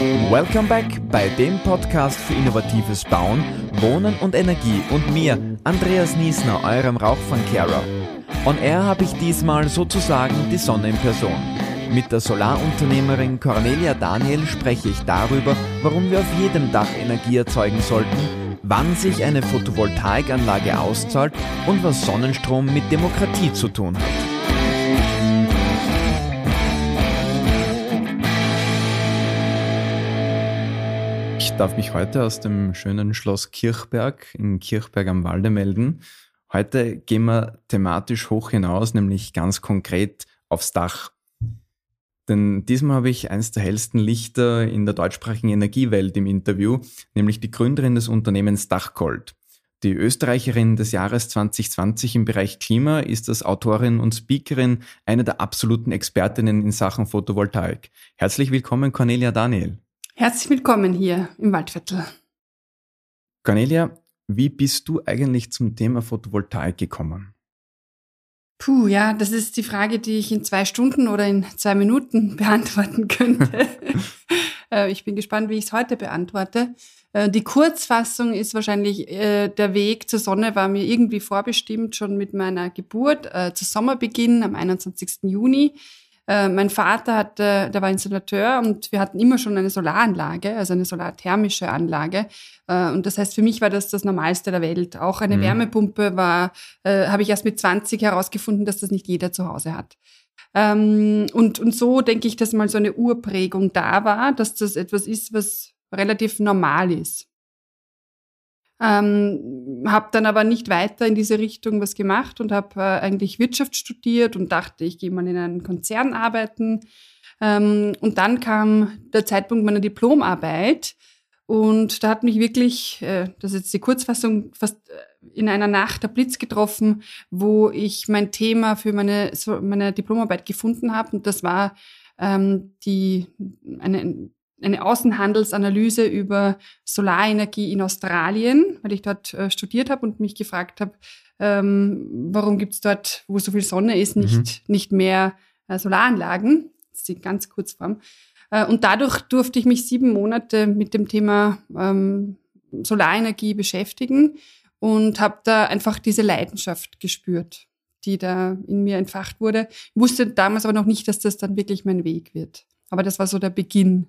Welcome back bei dem Podcast für innovatives Bauen, Wohnen und Energie und mir, Andreas Niesner, eurem Rauchfangkehrer. On Air habe ich diesmal sozusagen die Sonne in Person. Mit der Solarunternehmerin Cornelia Daniel spreche ich darüber, warum wir auf jedem Dach Energie erzeugen sollten, wann sich eine Photovoltaikanlage auszahlt und was Sonnenstrom mit Demokratie zu tun hat. Darf mich heute aus dem schönen Schloss Kirchberg in Kirchberg am Walde melden. Heute gehen wir thematisch hoch hinaus, nämlich ganz konkret aufs Dach. Denn diesmal habe ich eines der hellsten Lichter in der deutschsprachigen Energiewelt im Interview, nämlich die Gründerin des Unternehmens Dachgold. Die Österreicherin des Jahres 2020 im Bereich Klima ist als Autorin und Speakerin eine der absoluten Expertinnen in Sachen Photovoltaik. Herzlich willkommen, Cornelia Daniel. Herzlich willkommen hier im Waldviertel. Cornelia, wie bist du eigentlich zum Thema Photovoltaik gekommen? Puh, ja, das ist die Frage, die ich in zwei Stunden oder in zwei Minuten beantworten könnte. Äh, ich bin gespannt, wie ich es heute beantworte. Äh, die Kurzfassung ist wahrscheinlich, äh, der Weg zur Sonne war mir irgendwie vorbestimmt, schon mit meiner Geburt, zu Sommerbeginn am 21. Juni. Äh, mein Vater hatte, der war Installateur und wir hatten immer schon eine Solaranlage, also eine solarthermische Anlage. Äh, und das heißt, für mich war das das Normalste der Welt. Auch eine mhm. Wärmepumpe war, äh, habe ich erst mit 20 herausgefunden, dass das nicht jeder zu Hause hat. Ähm, und, und so denke ich, dass mal so eine Urprägung da war, dass das etwas ist, was relativ normal ist. Ähm, habe dann aber nicht weiter in diese Richtung was gemacht und habe äh, eigentlich Wirtschaft studiert und dachte, ich gehe mal in einen Konzern arbeiten. Ähm, und dann kam der Zeitpunkt meiner Diplomarbeit und da hat mich wirklich, äh, das ist jetzt die Kurzfassung, fast äh, in einer Nacht der Blitz getroffen, wo ich mein Thema für meine, meine Diplomarbeit gefunden habe. Und das war ähm, die, eine eine Außenhandelsanalyse über Solarenergie in Australien, weil ich dort äh, studiert habe und mich gefragt habe, ähm, warum gibt's dort, wo so viel Sonne ist, nicht, mhm. nicht mehr äh, Solaranlagen. Das ist die ganz Kurzform. Äh, und dadurch durfte ich mich sieben Monate mit dem Thema ähm, Solarenergie beschäftigen und habe da einfach diese Leidenschaft gespürt, die da in mir entfacht wurde. Ich wusste damals aber noch nicht, dass das dann wirklich mein Weg wird. Aber das war so der Beginn.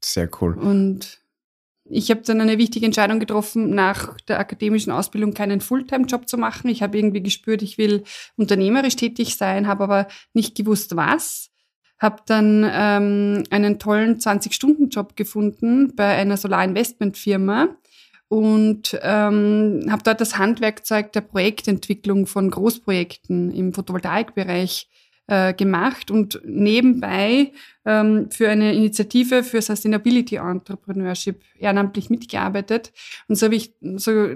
Sehr cool. Und ich habe dann eine wichtige Entscheidung getroffen, nach der akademischen Ausbildung keinen Fulltime-Job zu machen. Ich habe irgendwie gespürt, ich will unternehmerisch tätig sein, habe aber nicht gewusst, was. Habe dann ähm, einen tollen 20-Stunden-Job gefunden bei einer Solarinvestmentfirma und ähm, habe dort das Handwerkzeug der Projektentwicklung von Großprojekten im Photovoltaikbereich äh, gemacht und nebenbei ähm, für eine Initiative für Sustainability Entrepreneurship ehrenamtlich mitgearbeitet. Und so habe ich so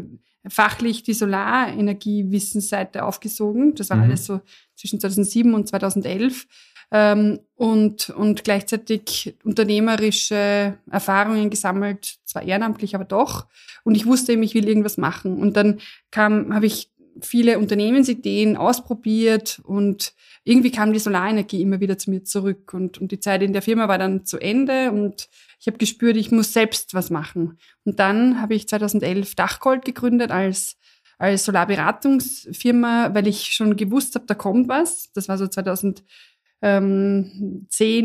fachlich die Solarenergiewissensseite aufgesogen. Das war mhm. alles so zwischen 2007 und 2011. Ähm, und, und gleichzeitig unternehmerische Erfahrungen gesammelt, zwar ehrenamtlich, aber doch. Und ich wusste eben, ich will irgendwas machen. Und dann kam, habe ich viele Unternehmensideen ausprobiert und irgendwie kam die Solarenergie immer wieder zu mir zurück und, und die Zeit in der Firma war dann zu Ende und ich habe gespürt, ich muss selbst was machen. Und dann habe ich 2011 Dachgold gegründet als als Solarberatungsfirma, weil ich schon gewusst habe, da kommt was. Das war so 2010,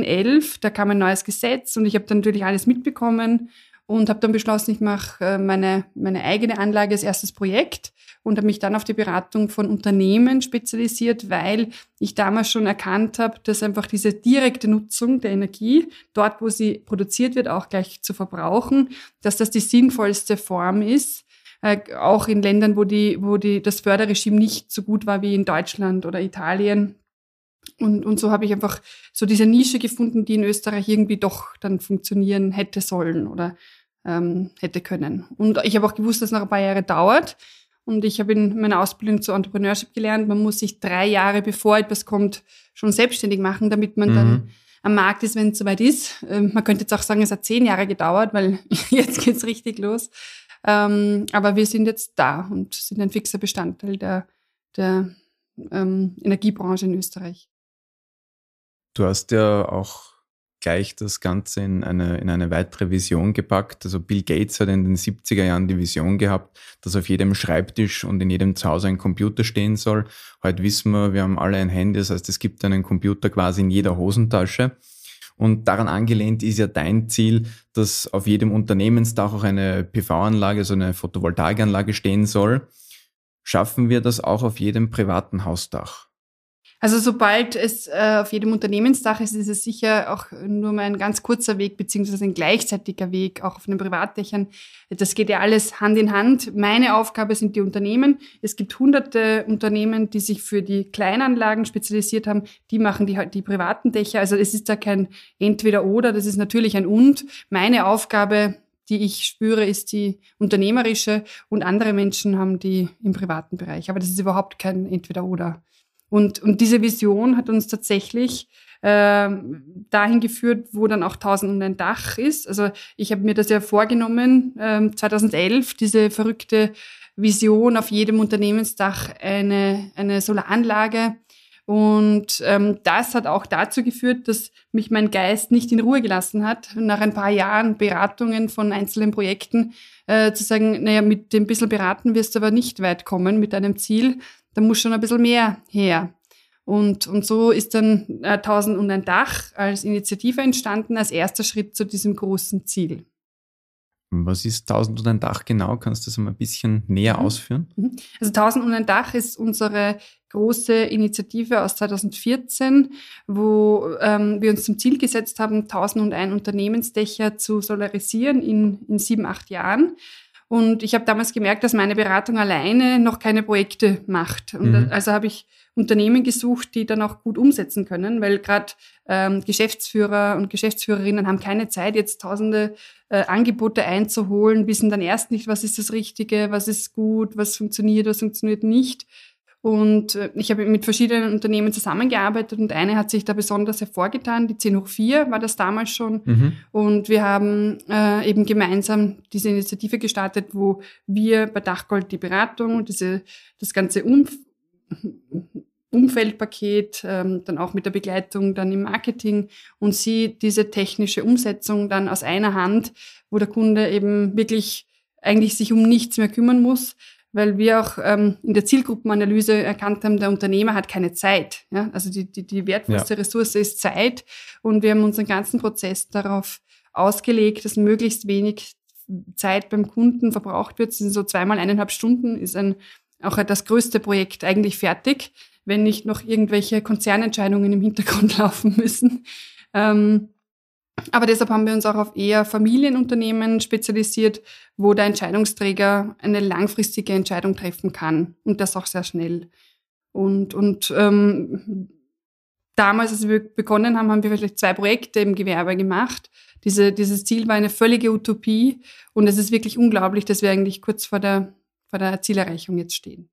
11, da kam ein neues Gesetz und ich habe dann natürlich alles mitbekommen und habe dann beschlossen, ich mache äh, meine, meine eigene Anlage als erstes Projekt und habe mich dann auf die Beratung von Unternehmen spezialisiert, weil ich damals schon erkannt habe, dass einfach diese direkte Nutzung der Energie, dort wo sie produziert wird, auch gleich zu verbrauchen, dass das die sinnvollste Form ist, äh, auch in Ländern, wo, die, wo die, das Förderregime nicht so gut war wie in Deutschland oder Italien. Und, und so habe ich einfach so diese Nische gefunden, die in Österreich irgendwie doch dann funktionieren hätte sollen oder ähm, hätte können. Und ich habe auch gewusst, dass es noch ein paar Jahre dauert. Und ich habe in meiner Ausbildung zur Entrepreneurship gelernt, man muss sich drei Jahre bevor etwas kommt, schon selbstständig machen, damit man mhm. dann am Markt ist, wenn es soweit ist. Ähm, man könnte jetzt auch sagen, es hat zehn Jahre gedauert, weil jetzt geht's richtig los. Ähm, aber wir sind jetzt da und sind ein fixer Bestandteil der, der ähm, Energiebranche in Österreich. Du hast ja auch gleich das Ganze in eine, in eine weitere Vision gepackt. Also Bill Gates hat in den 70er Jahren die Vision gehabt, dass auf jedem Schreibtisch und in jedem Zuhause ein Computer stehen soll. Heute wissen wir, wir haben alle ein Handy, das heißt, es gibt einen Computer quasi in jeder Hosentasche. Und daran angelehnt ist ja dein Ziel, dass auf jedem Unternehmensdach auch eine PV-Anlage, so eine Photovoltaikanlage stehen soll. Schaffen wir das auch auf jedem privaten Hausdach? Also sobald es äh, auf jedem Unternehmensdach ist, ist es sicher auch nur mal ein ganz kurzer Weg, beziehungsweise ein gleichzeitiger Weg, auch auf den Privatdächern. Das geht ja alles Hand in Hand. Meine Aufgabe sind die Unternehmen. Es gibt hunderte Unternehmen, die sich für die Kleinanlagen spezialisiert haben. Die machen die, die privaten Dächer. Also es ist da kein Entweder-Oder, das ist natürlich ein Und. Meine Aufgabe die ich spüre, ist die unternehmerische und andere Menschen haben die im privaten Bereich. Aber das ist überhaupt kein Entweder-Oder. Und, und diese Vision hat uns tatsächlich äh, dahin geführt, wo dann auch 1000 und ein Dach ist. Also ich habe mir das ja vorgenommen, äh, 2011, diese verrückte Vision auf jedem Unternehmensdach eine, eine Solaranlage. Und ähm, das hat auch dazu geführt, dass mich mein Geist nicht in Ruhe gelassen hat, nach ein paar Jahren Beratungen von einzelnen Projekten äh, zu sagen, naja, mit dem bisschen beraten wirst du aber nicht weit kommen mit deinem Ziel, da muss schon ein bisschen mehr her. Und, und so ist dann äh, 1000 und ein Dach als Initiative entstanden, als erster Schritt zu diesem großen Ziel. Was ist 1000 und ein Dach genau? Kannst du das mal ein bisschen näher mhm. ausführen? Mhm. Also 1000 und ein Dach ist unsere große Initiative aus 2014, wo ähm, wir uns zum Ziel gesetzt haben, 1001 Unternehmensdächer zu solarisieren in, in sieben, acht Jahren. Und ich habe damals gemerkt, dass meine Beratung alleine noch keine Projekte macht. Und mhm. also habe ich Unternehmen gesucht, die dann auch gut umsetzen können, weil gerade ähm, Geschäftsführer und Geschäftsführerinnen haben keine Zeit, jetzt tausende äh, Angebote einzuholen, wissen dann erst nicht, was ist das Richtige, was ist gut, was funktioniert, was funktioniert nicht. Und äh, ich habe mit verschiedenen Unternehmen zusammengearbeitet und eine hat sich da besonders hervorgetan, die 10 hoch 4 war das damals schon. Mhm. Und wir haben äh, eben gemeinsam diese Initiative gestartet, wo wir bei Dachgold die Beratung, diese, das ganze Umf Umfeldpaket, ähm, dann auch mit der Begleitung dann im Marketing und sie diese technische Umsetzung dann aus einer Hand, wo der Kunde eben wirklich eigentlich sich um nichts mehr kümmern muss, weil wir auch ähm, in der Zielgruppenanalyse erkannt haben, der Unternehmer hat keine Zeit. Ja? Also die, die, die wertvollste ja. Ressource ist Zeit und wir haben unseren ganzen Prozess darauf ausgelegt, dass möglichst wenig Zeit beim Kunden verbraucht wird. Das sind so zweimal eineinhalb Stunden, ist ein, auch das größte Projekt eigentlich fertig, wenn nicht noch irgendwelche Konzernentscheidungen im Hintergrund laufen müssen. Ähm, aber deshalb haben wir uns auch auf eher Familienunternehmen spezialisiert, wo der Entscheidungsträger eine langfristige Entscheidung treffen kann und das auch sehr schnell. Und, und ähm, damals, als wir begonnen haben, haben wir vielleicht zwei Projekte im Gewerbe gemacht. Diese, dieses Ziel war eine völlige Utopie und es ist wirklich unglaublich, dass wir eigentlich kurz vor der, vor der Zielerreichung jetzt stehen.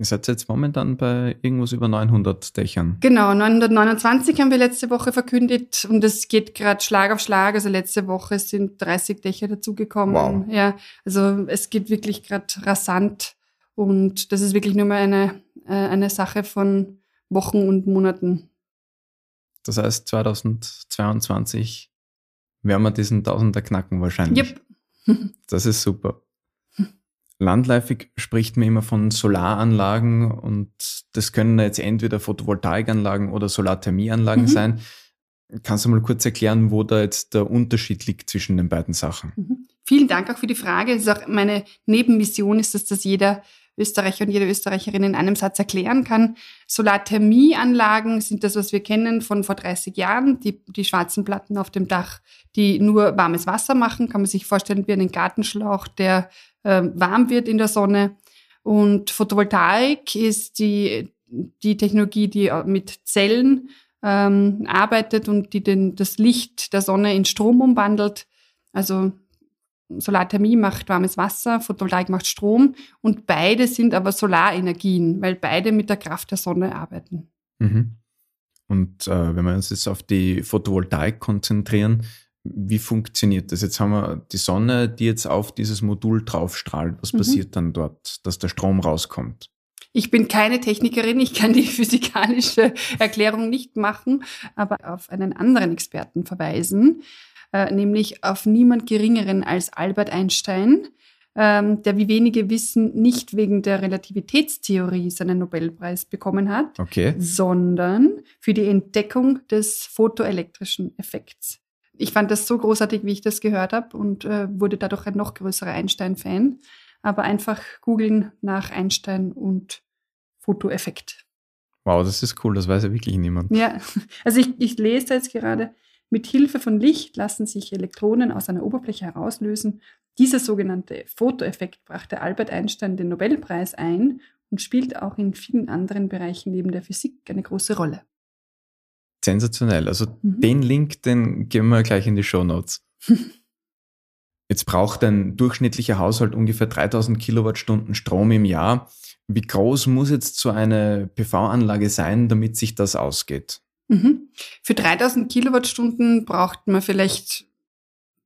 Ihr seid jetzt momentan bei irgendwas über 900 Dächern. Genau, 929 haben wir letzte Woche verkündet und es geht gerade Schlag auf Schlag. Also letzte Woche sind 30 Dächer dazugekommen. Wow. Ja, also es geht wirklich gerade rasant und das ist wirklich nur mal eine, äh, eine Sache von Wochen und Monaten. Das heißt, 2022 werden wir diesen Tausender knacken wahrscheinlich. Yep. das ist super. Landläufig spricht man immer von Solaranlagen und das können jetzt entweder Photovoltaikanlagen oder Solarthermieanlagen mhm. sein. Kannst du mal kurz erklären, wo da jetzt der Unterschied liegt zwischen den beiden Sachen? Mhm. Vielen Dank auch für die Frage. ist auch meine Nebenmission ist dass jeder Österreicher und jede Österreicherin in einem Satz erklären kann. Solarthermieanlagen sind das, was wir kennen von vor 30 Jahren. Die, die schwarzen Platten auf dem Dach, die nur warmes Wasser machen, kann man sich vorstellen wie einen Gartenschlauch, der äh, warm wird in der Sonne. Und Photovoltaik ist die, die Technologie, die mit Zellen ähm, arbeitet und die den, das Licht der Sonne in Strom umwandelt. Also Solarthermie macht warmes Wasser, Photovoltaik macht Strom und beide sind aber Solarenergien, weil beide mit der Kraft der Sonne arbeiten. Mhm. Und äh, wenn wir uns jetzt auf die Photovoltaik konzentrieren, wie funktioniert das? Jetzt haben wir die Sonne, die jetzt auf dieses Modul draufstrahlt. Was mhm. passiert dann dort, dass der Strom rauskommt? Ich bin keine Technikerin, ich kann die physikalische Erklärung nicht machen, aber auf einen anderen Experten verweisen, äh, nämlich auf niemand Geringeren als Albert Einstein, ähm, der wie wenige wissen, nicht wegen der Relativitätstheorie seinen Nobelpreis bekommen hat, okay. sondern für die Entdeckung des photoelektrischen Effekts. Ich fand das so großartig, wie ich das gehört habe und äh, wurde dadurch ein noch größerer Einstein-Fan. Aber einfach googeln nach Einstein und Fotoeffekt. Wow, das ist cool, das weiß ja wirklich niemand. Ja, also ich, ich lese jetzt gerade, mit Hilfe von Licht lassen sich Elektronen aus einer Oberfläche herauslösen. Dieser sogenannte Fotoeffekt brachte Albert Einstein den Nobelpreis ein und spielt auch in vielen anderen Bereichen neben der Physik eine große Rolle. Sensationell. Also mhm. den Link, den geben wir gleich in die Show Notes. Jetzt braucht ein durchschnittlicher Haushalt ungefähr 3000 Kilowattstunden Strom im Jahr. Wie groß muss jetzt so eine PV-Anlage sein, damit sich das ausgeht? Mhm. Für 3000 Kilowattstunden braucht man vielleicht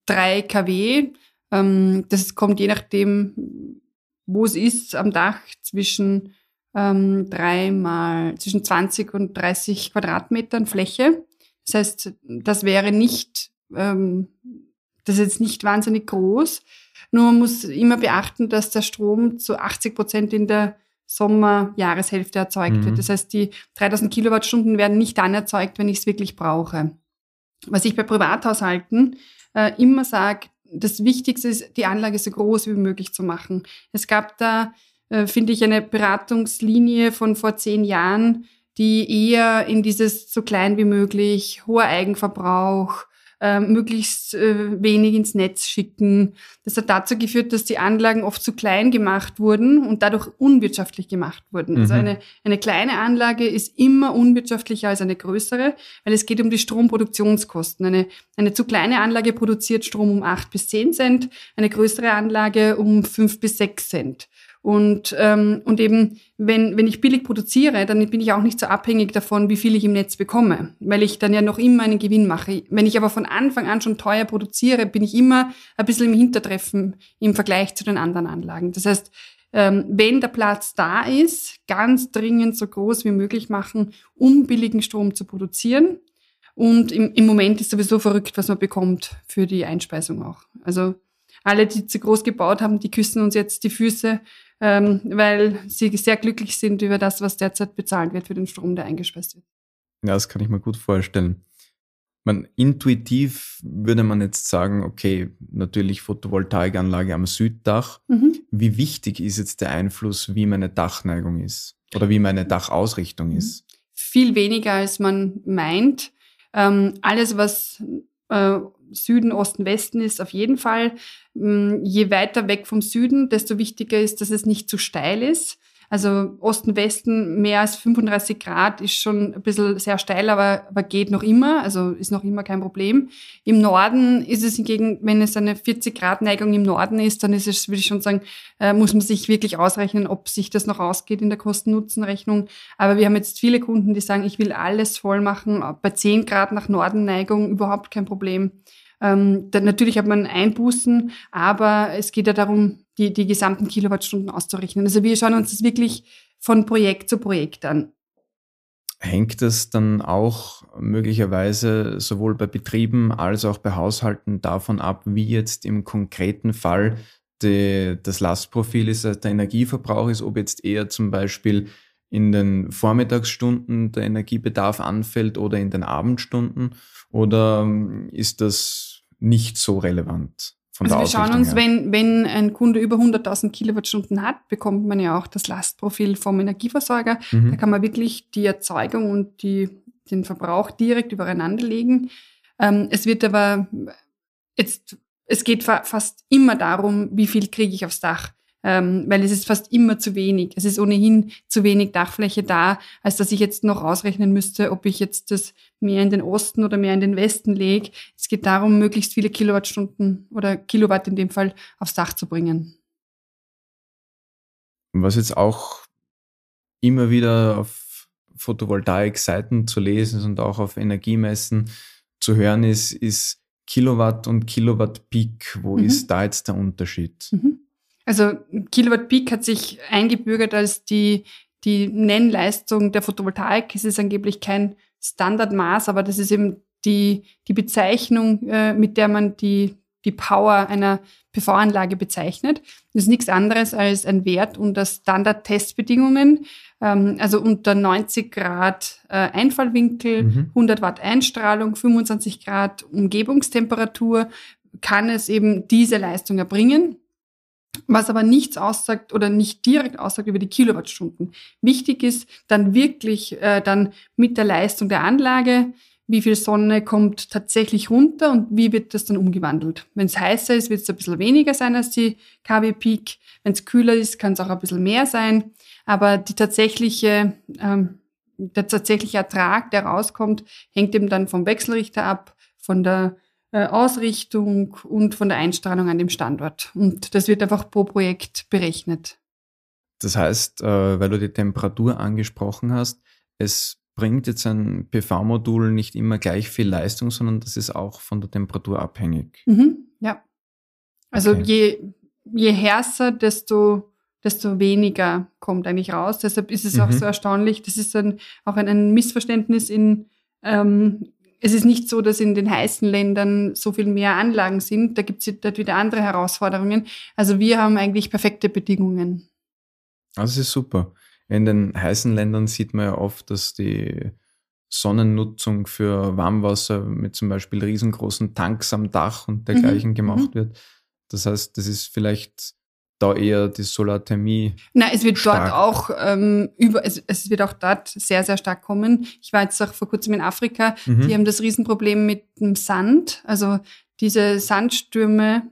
3 kW. Ähm, das kommt je nachdem, wo es ist, am Dach zwischen ähm, dreimal zwischen 20 und 30 Quadratmetern Fläche. Das heißt, das wäre nicht, ähm, das ist jetzt nicht wahnsinnig groß. Nur man muss immer beachten, dass der Strom zu 80 Prozent in der Sommerjahreshälfte erzeugt mhm. wird. Das heißt, die 3000 Kilowattstunden werden nicht dann erzeugt, wenn ich es wirklich brauche. Was ich bei Privathaushalten äh, immer sage, das Wichtigste ist, die Anlage so groß wie möglich zu machen. Es gab da, äh, finde ich, eine Beratungslinie von vor zehn Jahren, die eher in dieses so klein wie möglich, hoher Eigenverbrauch, äh, möglichst äh, wenig ins Netz schicken. Das hat dazu geführt, dass die Anlagen oft zu klein gemacht wurden und dadurch unwirtschaftlich gemacht wurden. Also mhm. Also eine, eine kleine Anlage ist immer unwirtschaftlicher als eine größere, weil es geht um die Stromproduktionskosten. Eine, eine zu kleine Anlage produziert Strom um acht bis zehn Cent, eine größere Anlage um fünf bis sechs Cent. Und, ähm, und eben, wenn, wenn ich billig produziere, dann bin ich auch nicht so abhängig davon, wie viel ich im Netz bekomme, weil ich dann ja noch immer einen Gewinn mache. Wenn ich aber von Anfang an schon teuer produziere, bin ich immer ein bisschen im Hintertreffen im Vergleich zu den anderen Anlagen. Das heißt, ähm, wenn der Platz da ist, ganz dringend so groß wie möglich machen, um billigen Strom zu produzieren. Und im, im Moment ist sowieso verrückt, was man bekommt für die Einspeisung auch. Also alle, die zu groß gebaut haben, die küssen uns jetzt die Füße, ähm, weil sie sehr glücklich sind über das, was derzeit bezahlt wird für den Strom, der eingespeist wird. Ja, das kann ich mir gut vorstellen. Man, intuitiv würde man jetzt sagen, okay, natürlich Photovoltaikanlage am Süddach. Mhm. Wie wichtig ist jetzt der Einfluss, wie meine Dachneigung ist oder wie meine Dachausrichtung mhm. ist? Viel weniger, als man meint. Ähm, alles, was äh, Süden, Osten, Westen ist auf jeden Fall. Mm, je weiter weg vom Süden, desto wichtiger ist, dass es nicht zu steil ist. Also Osten, Westen mehr als 35 Grad ist schon ein bisschen sehr steil, aber, aber geht noch immer, also ist noch immer kein Problem. Im Norden ist es hingegen, wenn es eine 40 Grad Neigung im Norden ist, dann ist es, würde ich schon sagen, äh, muss man sich wirklich ausrechnen, ob sich das noch ausgeht in der Kosten-Nutzen-Rechnung. Aber wir haben jetzt viele Kunden, die sagen, ich will alles voll machen, bei 10 Grad nach Norden Neigung überhaupt kein Problem. Ähm, natürlich hat man Einbußen, aber es geht ja darum, die, die gesamten Kilowattstunden auszurechnen. Also wir schauen uns das wirklich von Projekt zu Projekt an. Hängt es dann auch möglicherweise sowohl bei Betrieben als auch bei Haushalten davon ab, wie jetzt im konkreten Fall die, das Lastprofil ist, also der Energieverbrauch ist, ob jetzt eher zum Beispiel in den Vormittagsstunden der Energiebedarf anfällt oder in den Abendstunden? Oder ähm, ist das nicht so relevant? Von also wir schauen uns, wenn, wenn ein Kunde über 100.000 Kilowattstunden hat, bekommt man ja auch das Lastprofil vom Energieversorger. Mhm. Da kann man wirklich die Erzeugung und die, den Verbrauch direkt übereinander legen. Ähm, es wird aber jetzt, es geht fa fast immer darum, wie viel kriege ich aufs Dach ähm, weil es ist fast immer zu wenig. Es ist ohnehin zu wenig Dachfläche da, als dass ich jetzt noch ausrechnen müsste, ob ich jetzt das mehr in den Osten oder mehr in den Westen lege. Es geht darum, möglichst viele Kilowattstunden oder Kilowatt in dem Fall aufs Dach zu bringen. Was jetzt auch immer wieder auf Photovoltaik-Seiten zu lesen und auch auf Energiemessen zu hören ist, ist Kilowatt und Kilowatt Peak. Wo mhm. ist da jetzt der Unterschied? Mhm. Also Kilowatt Peak hat sich eingebürgert als die, die Nennleistung der Photovoltaik. Es ist angeblich kein Standardmaß, aber das ist eben die, die Bezeichnung, äh, mit der man die, die Power einer PV-Anlage bezeichnet. Das ist nichts anderes als ein Wert unter Standard-Testbedingungen, ähm, also unter 90 Grad äh, Einfallwinkel, mhm. 100 Watt Einstrahlung, 25 Grad Umgebungstemperatur, kann es eben diese Leistung erbringen was aber nichts aussagt oder nicht direkt aussagt über die Kilowattstunden. Wichtig ist dann wirklich äh, dann mit der Leistung der Anlage, wie viel Sonne kommt tatsächlich runter und wie wird das dann umgewandelt. Wenn es heißer ist, wird es ein bisschen weniger sein als die KW Peak. Wenn es kühler ist, kann es auch ein bisschen mehr sein. Aber die tatsächliche, ähm, der tatsächliche Ertrag, der rauskommt, hängt eben dann vom Wechselrichter ab, von der Ausrichtung und von der Einstrahlung an dem Standort. Und das wird einfach pro Projekt berechnet. Das heißt, äh, weil du die Temperatur angesprochen hast, es bringt jetzt ein PV-Modul nicht immer gleich viel Leistung, sondern das ist auch von der Temperatur abhängig. Mhm, ja. Also okay. je, je härter, desto, desto weniger kommt eigentlich raus. Deshalb ist es mhm. auch so erstaunlich. Das ist dann auch ein, ein Missverständnis in, ähm, es ist nicht so, dass in den heißen Ländern so viel mehr Anlagen sind. Da gibt es dort wieder andere Herausforderungen. Also wir haben eigentlich perfekte Bedingungen. Das ist super. In den heißen Ländern sieht man ja oft, dass die Sonnennutzung für Warmwasser mit zum Beispiel riesengroßen Tanks am Dach und dergleichen mhm. gemacht mhm. wird. Das heißt, das ist vielleicht da eher die Solarthermie. Nein, es wird stark. dort auch ähm, über, es, es wird auch dort sehr, sehr stark kommen. Ich war jetzt auch vor kurzem in Afrika, mhm. die haben das Riesenproblem mit dem Sand. Also diese Sandstürme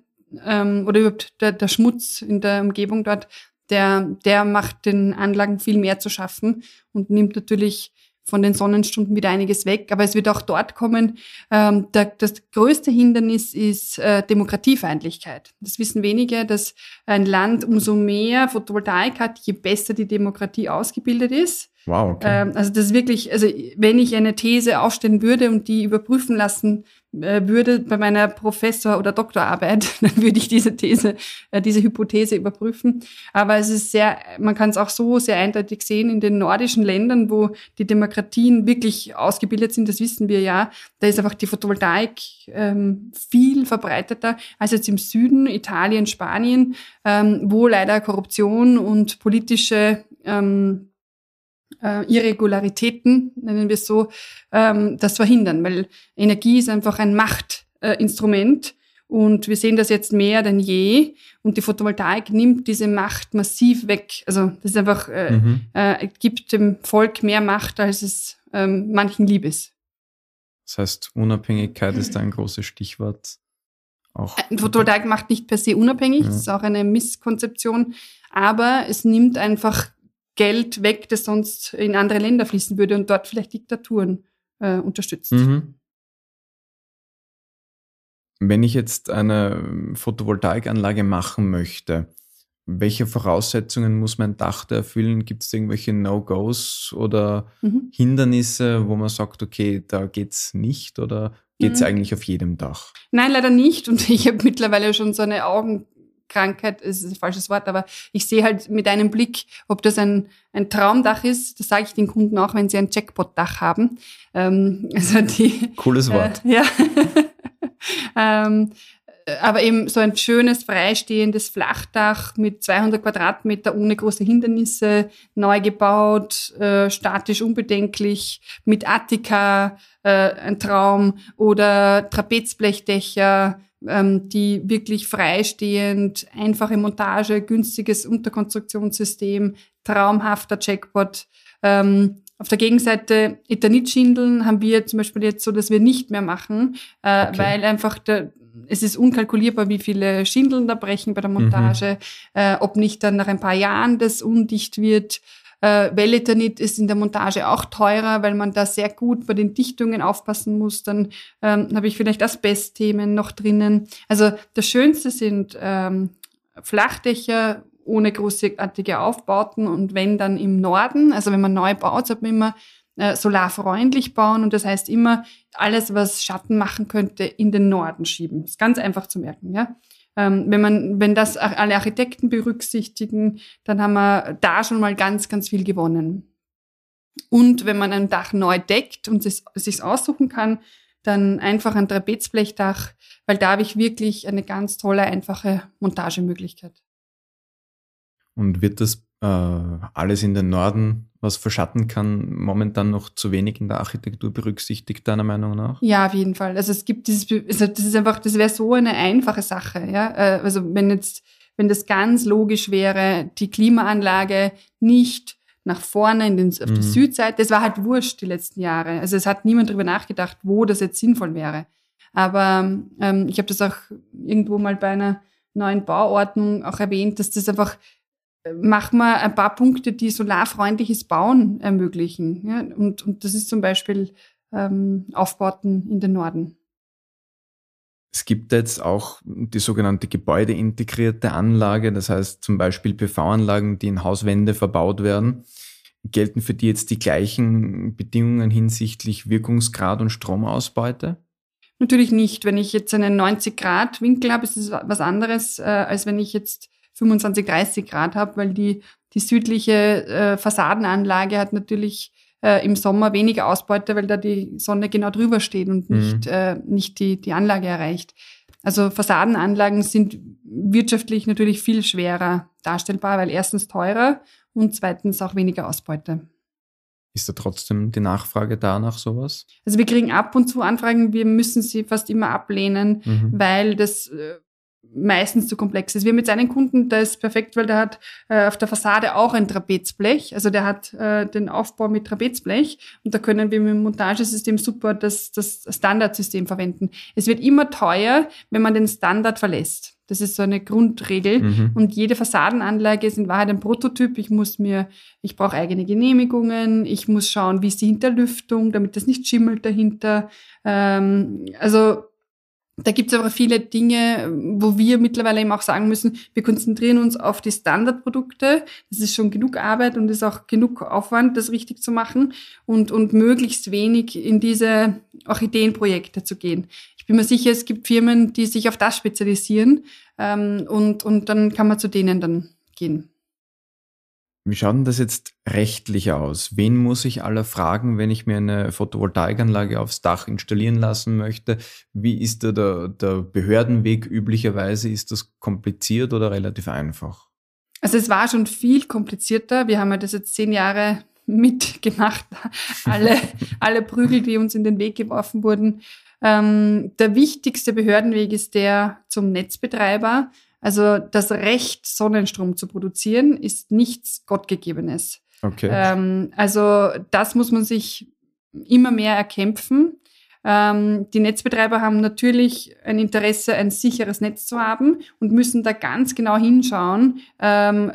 ähm, oder überhaupt der, der Schmutz in der Umgebung dort der, der macht den Anlagen viel mehr zu schaffen und nimmt natürlich von den Sonnenstunden wieder einiges weg. Aber es wird auch dort kommen. Ähm, der, das größte Hindernis ist äh, Demokratiefeindlichkeit. Das wissen wenige, dass ein Land umso mehr Photovoltaik hat, je besser die Demokratie ausgebildet ist. Wow. Okay. Ähm, also das ist wirklich, also wenn ich eine These aufstellen würde und die überprüfen lassen würde bei meiner Professor- oder Doktorarbeit, dann würde ich diese These, äh, diese Hypothese überprüfen. Aber es ist sehr, man kann es auch so sehr eindeutig sehen in den nordischen Ländern, wo die Demokratien wirklich ausgebildet sind, das wissen wir ja. Da ist einfach die Photovoltaik ähm, viel verbreiteter als jetzt im Süden, Italien, Spanien, ähm, wo leider Korruption und politische ähm, äh, Irregularitäten, nennen wir es so, ähm, das verhindern, weil Energie ist einfach ein Machtinstrument. Äh, und wir sehen das jetzt mehr denn je. Und die Photovoltaik nimmt diese Macht massiv weg. Also das ist einfach, äh, mhm. äh, gibt dem Volk mehr Macht, als es ähm, manchen lieb ist. Das heißt, Unabhängigkeit ist ein großes Stichwort. Auch äh, Photovoltaik macht nicht per se unabhängig, ja. das ist auch eine Misskonzeption, aber es nimmt einfach Geld weg, das sonst in andere Länder fließen würde und dort vielleicht Diktaturen äh, unterstützt. Mhm. Wenn ich jetzt eine Photovoltaikanlage machen möchte, welche Voraussetzungen muss mein Dach da erfüllen? Gibt es irgendwelche No-Gos oder mhm. Hindernisse, wo man sagt, okay, da geht's nicht oder geht's mhm. eigentlich auf jedem Dach? Nein, leider nicht. Und ich habe mittlerweile schon so eine Augen Krankheit ist ein falsches Wort, aber ich sehe halt mit einem Blick, ob das ein, ein Traumdach ist. Das sage ich den Kunden auch, wenn sie ein Jackpot-Dach haben. Ähm, also die, Cooles äh, Wort. Äh, ja. ähm, aber eben so ein schönes, freistehendes Flachdach mit 200 Quadratmeter ohne große Hindernisse, neu gebaut, äh, statisch unbedenklich, mit Attika, äh, ein Traum oder Trapezblechdächer, die wirklich freistehend, einfache Montage, günstiges Unterkonstruktionssystem, traumhafter Jackpot. Ähm, auf der Gegenseite Ethanitschindeln haben wir zum Beispiel jetzt so, dass wir nicht mehr machen, äh, okay. weil einfach der, es ist unkalkulierbar, wie viele Schindeln da brechen bei der Montage, mhm. äh, ob nicht dann nach ein paar Jahren das undicht wird. Äh, Welleternit ist in der Montage auch teurer, weil man da sehr gut bei den Dichtungen aufpassen muss. Dann ähm, habe ich vielleicht Asbestthemen noch drinnen. Also das Schönste sind ähm, Flachdächer ohne großartige Aufbauten und wenn dann im Norden, also wenn man neu baut, sollte man immer äh, solarfreundlich bauen und das heißt immer alles, was Schatten machen könnte, in den Norden schieben. ist ganz einfach zu merken, ja. Ähm, wenn man, wenn das alle Architekten berücksichtigen, dann haben wir da schon mal ganz, ganz viel gewonnen. Und wenn man ein Dach neu deckt und es sich aussuchen kann, dann einfach ein Trapezblechdach, weil da habe ich wirklich eine ganz tolle, einfache Montagemöglichkeit. Und wird das äh, alles in den Norden, was verschatten kann, momentan noch zu wenig in der Architektur berücksichtigt, deiner Meinung nach? Ja, auf jeden Fall. Also es gibt dieses, also das ist einfach, das wäre so eine einfache Sache, ja. Äh, also wenn jetzt, wenn das ganz logisch wäre, die Klimaanlage nicht nach vorne in den, auf die mhm. Südseite. Das war halt wurscht die letzten Jahre. Also es hat niemand darüber nachgedacht, wo das jetzt sinnvoll wäre. Aber ähm, ich habe das auch irgendwo mal bei einer neuen Bauordnung auch erwähnt, dass das einfach äh, mach mal ein paar Punkte, die solarfreundliches Bauen ermöglichen. Ja? Und, und das ist zum Beispiel ähm, Aufbauten in den Norden. Es gibt jetzt auch die sogenannte gebäudeintegrierte Anlage, das heißt zum Beispiel PV-Anlagen, die in Hauswände verbaut werden. Gelten für die jetzt die gleichen Bedingungen hinsichtlich Wirkungsgrad und Stromausbeute? Natürlich nicht. Wenn ich jetzt einen 90 Grad Winkel habe, ist es was anderes, äh, als wenn ich jetzt 25, 30 Grad habe, weil die, die südliche äh, Fassadenanlage hat natürlich äh, im Sommer weniger Ausbeute, weil da die Sonne genau drüber steht und mhm. nicht, äh, nicht die, die Anlage erreicht. Also Fassadenanlagen sind wirtschaftlich natürlich viel schwerer darstellbar, weil erstens teurer und zweitens auch weniger Ausbeute. Ist da trotzdem die Nachfrage da nach sowas? Also wir kriegen ab und zu Anfragen, wir müssen sie fast immer ablehnen, mhm. weil das äh, meistens zu komplex ist. Wir haben jetzt einen Kunden, der ist perfekt, weil der hat äh, auf der Fassade auch ein Trapezblech. Also der hat äh, den Aufbau mit Trapezblech und da können wir mit dem Montagesystem super das, das Standardsystem verwenden. Es wird immer teuer, wenn man den Standard verlässt. Das ist so eine Grundregel. Mhm. Und jede Fassadenanlage ist in Wahrheit ein Prototyp. Ich muss mir, ich brauche eigene Genehmigungen. Ich muss schauen, wie ist die Hinterlüftung, damit das nicht schimmelt dahinter. Ähm, also da gibt es aber viele Dinge, wo wir mittlerweile eben auch sagen müssen, wir konzentrieren uns auf die Standardprodukte. Das ist schon genug Arbeit und ist auch genug Aufwand, das richtig zu machen und, und möglichst wenig in diese Orchideenprojekte zu gehen. Ich bin mir sicher, es gibt Firmen, die sich auf das spezialisieren ähm, und, und dann kann man zu denen dann gehen. Wie schaut denn das jetzt rechtlich aus? Wen muss ich aller fragen, wenn ich mir eine Photovoltaikanlage aufs Dach installieren lassen möchte? Wie ist da der, der Behördenweg üblicherweise? Ist das kompliziert oder relativ einfach? Also es war schon viel komplizierter. Wir haben ja das jetzt zehn Jahre mitgemacht. alle, alle Prügel, die uns in den Weg geworfen wurden. Ähm, der wichtigste Behördenweg ist der zum Netzbetreiber. Also das Recht, Sonnenstrom zu produzieren, ist nichts Gottgegebenes. Okay. Ähm, also das muss man sich immer mehr erkämpfen. Ähm, die Netzbetreiber haben natürlich ein Interesse, ein sicheres Netz zu haben und müssen da ganz genau hinschauen, ähm,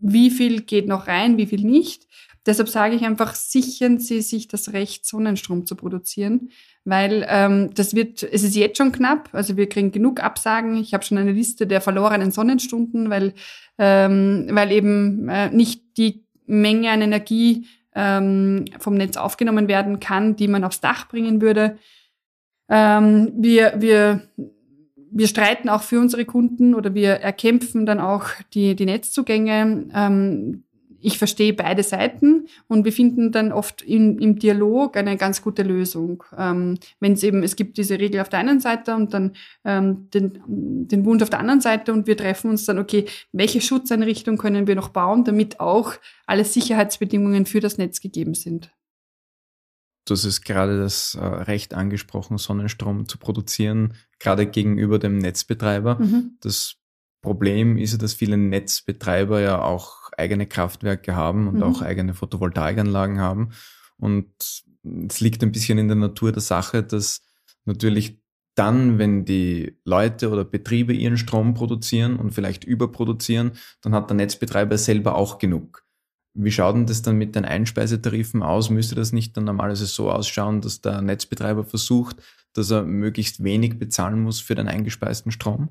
wie viel geht noch rein, wie viel nicht. Deshalb sage ich einfach, sichern Sie sich das Recht, Sonnenstrom zu produzieren, weil ähm, das wird, es ist jetzt schon knapp, also wir kriegen genug Absagen. Ich habe schon eine Liste der verlorenen Sonnenstunden, weil, ähm, weil eben äh, nicht die Menge an Energie ähm, vom Netz aufgenommen werden kann, die man aufs Dach bringen würde. Ähm, wir, wir, wir streiten auch für unsere Kunden oder wir erkämpfen dann auch die, die Netzzugänge. Ähm, ich verstehe beide Seiten und wir finden dann oft in, im Dialog eine ganz gute Lösung. Ähm, Wenn es eben, es gibt diese Regel auf der einen Seite und dann ähm, den, den Wunsch auf der anderen Seite und wir treffen uns dann, okay, welche Schutzeinrichtung können wir noch bauen, damit auch alle Sicherheitsbedingungen für das Netz gegeben sind. Du hast gerade das äh, Recht angesprochen, Sonnenstrom zu produzieren, gerade gegenüber dem Netzbetreiber. Mhm. Das Problem ist ja, dass viele Netzbetreiber ja auch eigene Kraftwerke haben und mhm. auch eigene Photovoltaikanlagen haben. Und es liegt ein bisschen in der Natur der Sache, dass natürlich dann, wenn die Leute oder Betriebe ihren Strom produzieren und vielleicht überproduzieren, dann hat der Netzbetreiber selber auch genug. Wie schaut denn das dann mit den Einspeisetarifen aus? Müsste das nicht dann normalerweise so ausschauen, dass der Netzbetreiber versucht, dass er möglichst wenig bezahlen muss für den eingespeisten Strom?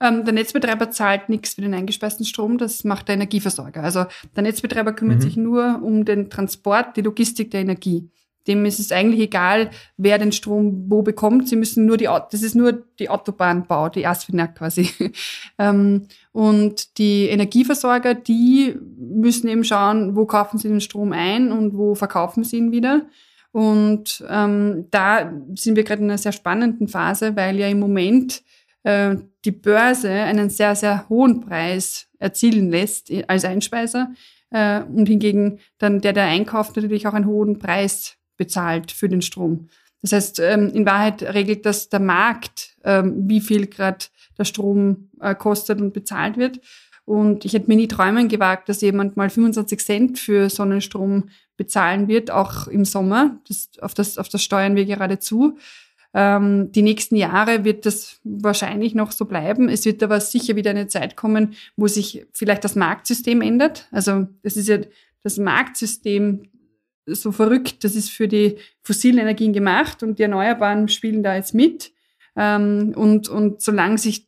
Ähm, der Netzbetreiber zahlt nichts für den eingespeisten Strom, das macht der Energieversorger. Also der Netzbetreiber kümmert mhm. sich nur um den Transport, die Logistik der Energie. dem ist es eigentlich egal, wer den Strom wo bekommt. Sie müssen nur die, das ist nur die Autobahnbau, die Asfinag quasi. ähm, und die Energieversorger, die müssen eben schauen, wo kaufen sie den Strom ein und wo verkaufen sie ihn wieder. Und ähm, da sind wir gerade in einer sehr spannenden Phase, weil ja im Moment äh, die Börse einen sehr, sehr hohen Preis erzielen lässt als Einspeiser äh, und hingegen dann der, der einkauft, natürlich auch einen hohen Preis bezahlt für den Strom. Das heißt, ähm, in Wahrheit regelt das der Markt, ähm, wie viel gerade der Strom äh, kostet und bezahlt wird. Und ich hätte mir nie träumen gewagt, dass jemand mal 25 Cent für Sonnenstrom bezahlen wird, auch im Sommer. Das, auf, das, auf das steuern wir gerade zu. Ähm, die nächsten Jahre wird das wahrscheinlich noch so bleiben. Es wird aber sicher wieder eine Zeit kommen, wo sich vielleicht das Marktsystem ändert. Also das ist ja das Marktsystem so verrückt. Das ist für die fossilen Energien gemacht und die Erneuerbaren spielen da jetzt mit. Ähm, und, und solange sich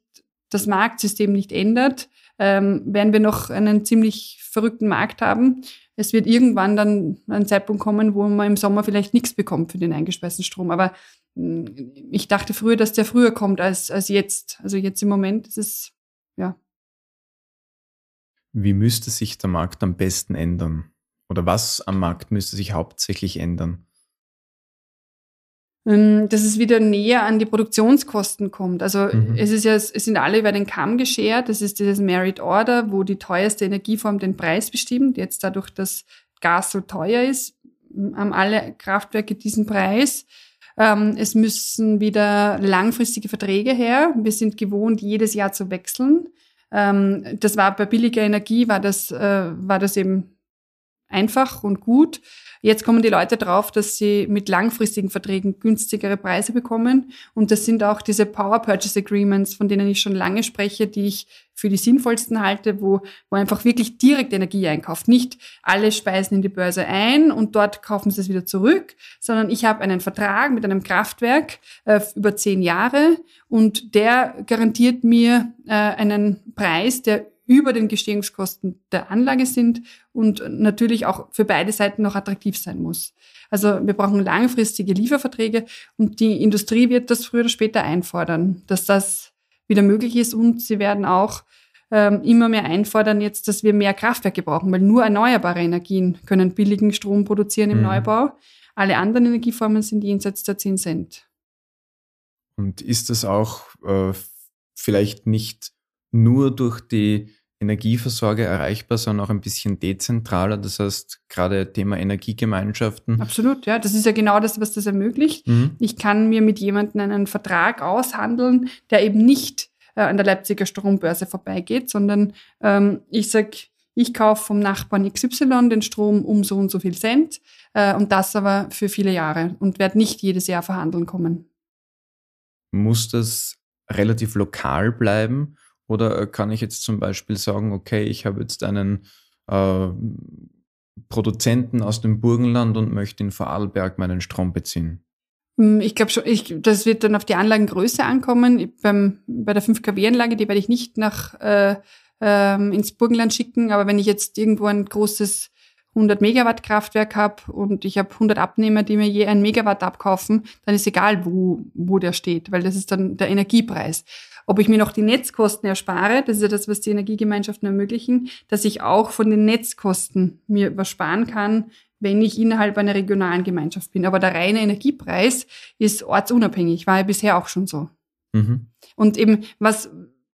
das Marktsystem nicht ändert, ähm, werden wir noch einen ziemlich verrückten Markt haben. Es wird irgendwann dann ein Zeitpunkt kommen, wo man im Sommer vielleicht nichts bekommt für den eingespeisten Strom. Aber ich dachte früher, dass der früher kommt als, als jetzt. Also jetzt im Moment ist es, ja. Wie müsste sich der Markt am besten ändern? Oder was am Markt müsste sich hauptsächlich ändern? Ähm, dass es wieder näher an die Produktionskosten kommt. Also mhm. es ist ja, es sind alle über den Kamm geschert. Das ist dieses Merit Order, wo die teuerste Energieform den Preis bestimmt. Jetzt dadurch, dass Gas so teuer ist, haben alle Kraftwerke diesen Preis. Ähm, es müssen wieder langfristige Verträge her. Wir sind gewohnt, jedes Jahr zu wechseln. Ähm, das war bei billiger Energie, war das, äh, war das eben einfach und gut. Jetzt kommen die Leute drauf, dass sie mit langfristigen Verträgen günstigere Preise bekommen. Und das sind auch diese Power Purchase Agreements, von denen ich schon lange spreche, die ich für die sinnvollsten halte, wo, wo einfach wirklich direkt Energie einkauft. Nicht alle speisen in die Börse ein und dort kaufen sie es wieder zurück, sondern ich habe einen Vertrag mit einem Kraftwerk äh, über zehn Jahre und der garantiert mir äh, einen Preis, der über den Gestehungskosten der Anlage sind und natürlich auch für beide Seiten noch attraktiv sein muss. Also wir brauchen langfristige Lieferverträge und die Industrie wird das früher oder später einfordern, dass das wieder möglich ist und sie werden auch ähm, immer mehr einfordern jetzt, dass wir mehr Kraftwerke brauchen, weil nur erneuerbare Energien können billigen Strom produzieren im mhm. Neubau. Alle anderen Energieformen sind jenseits der 10 Cent. Und ist das auch äh, vielleicht nicht nur durch die Energieversorger erreichbar, sondern auch ein bisschen dezentraler. Das heißt, gerade Thema Energiegemeinschaften. Absolut, ja. Das ist ja genau das, was das ermöglicht. Mhm. Ich kann mir mit jemandem einen Vertrag aushandeln, der eben nicht äh, an der Leipziger Strombörse vorbeigeht, sondern ähm, ich sag, ich kaufe vom Nachbarn XY den Strom um so und so viel Cent äh, und das aber für viele Jahre und werde nicht jedes Jahr verhandeln kommen. Muss das relativ lokal bleiben oder äh, kann ich jetzt zum Beispiel sagen, okay, ich habe jetzt einen äh, Produzenten aus dem Burgenland und möchte in Vorarlberg meinen Strom beziehen? Hm, ich glaube schon, ich, das wird dann auf die Anlagengröße ankommen. beim, bei der 5 kW-Anlage, die werde ich nicht nach äh, ähm, ins Burgenland schicken, aber wenn ich jetzt irgendwo ein großes 100 Megawatt Kraftwerk habe und ich habe 100 Abnehmer, die mir je ein Megawatt abkaufen, dann ist egal, wo, wo der steht, weil das ist dann der Energiepreis. Ob ich mir noch die Netzkosten erspare, das ist ja das, was die Energiegemeinschaften ermöglichen, dass ich auch von den Netzkosten mir was sparen kann, wenn ich innerhalb einer regionalen Gemeinschaft bin. Aber der reine Energiepreis ist ortsunabhängig, war ja bisher auch schon so. Mhm. Und eben, was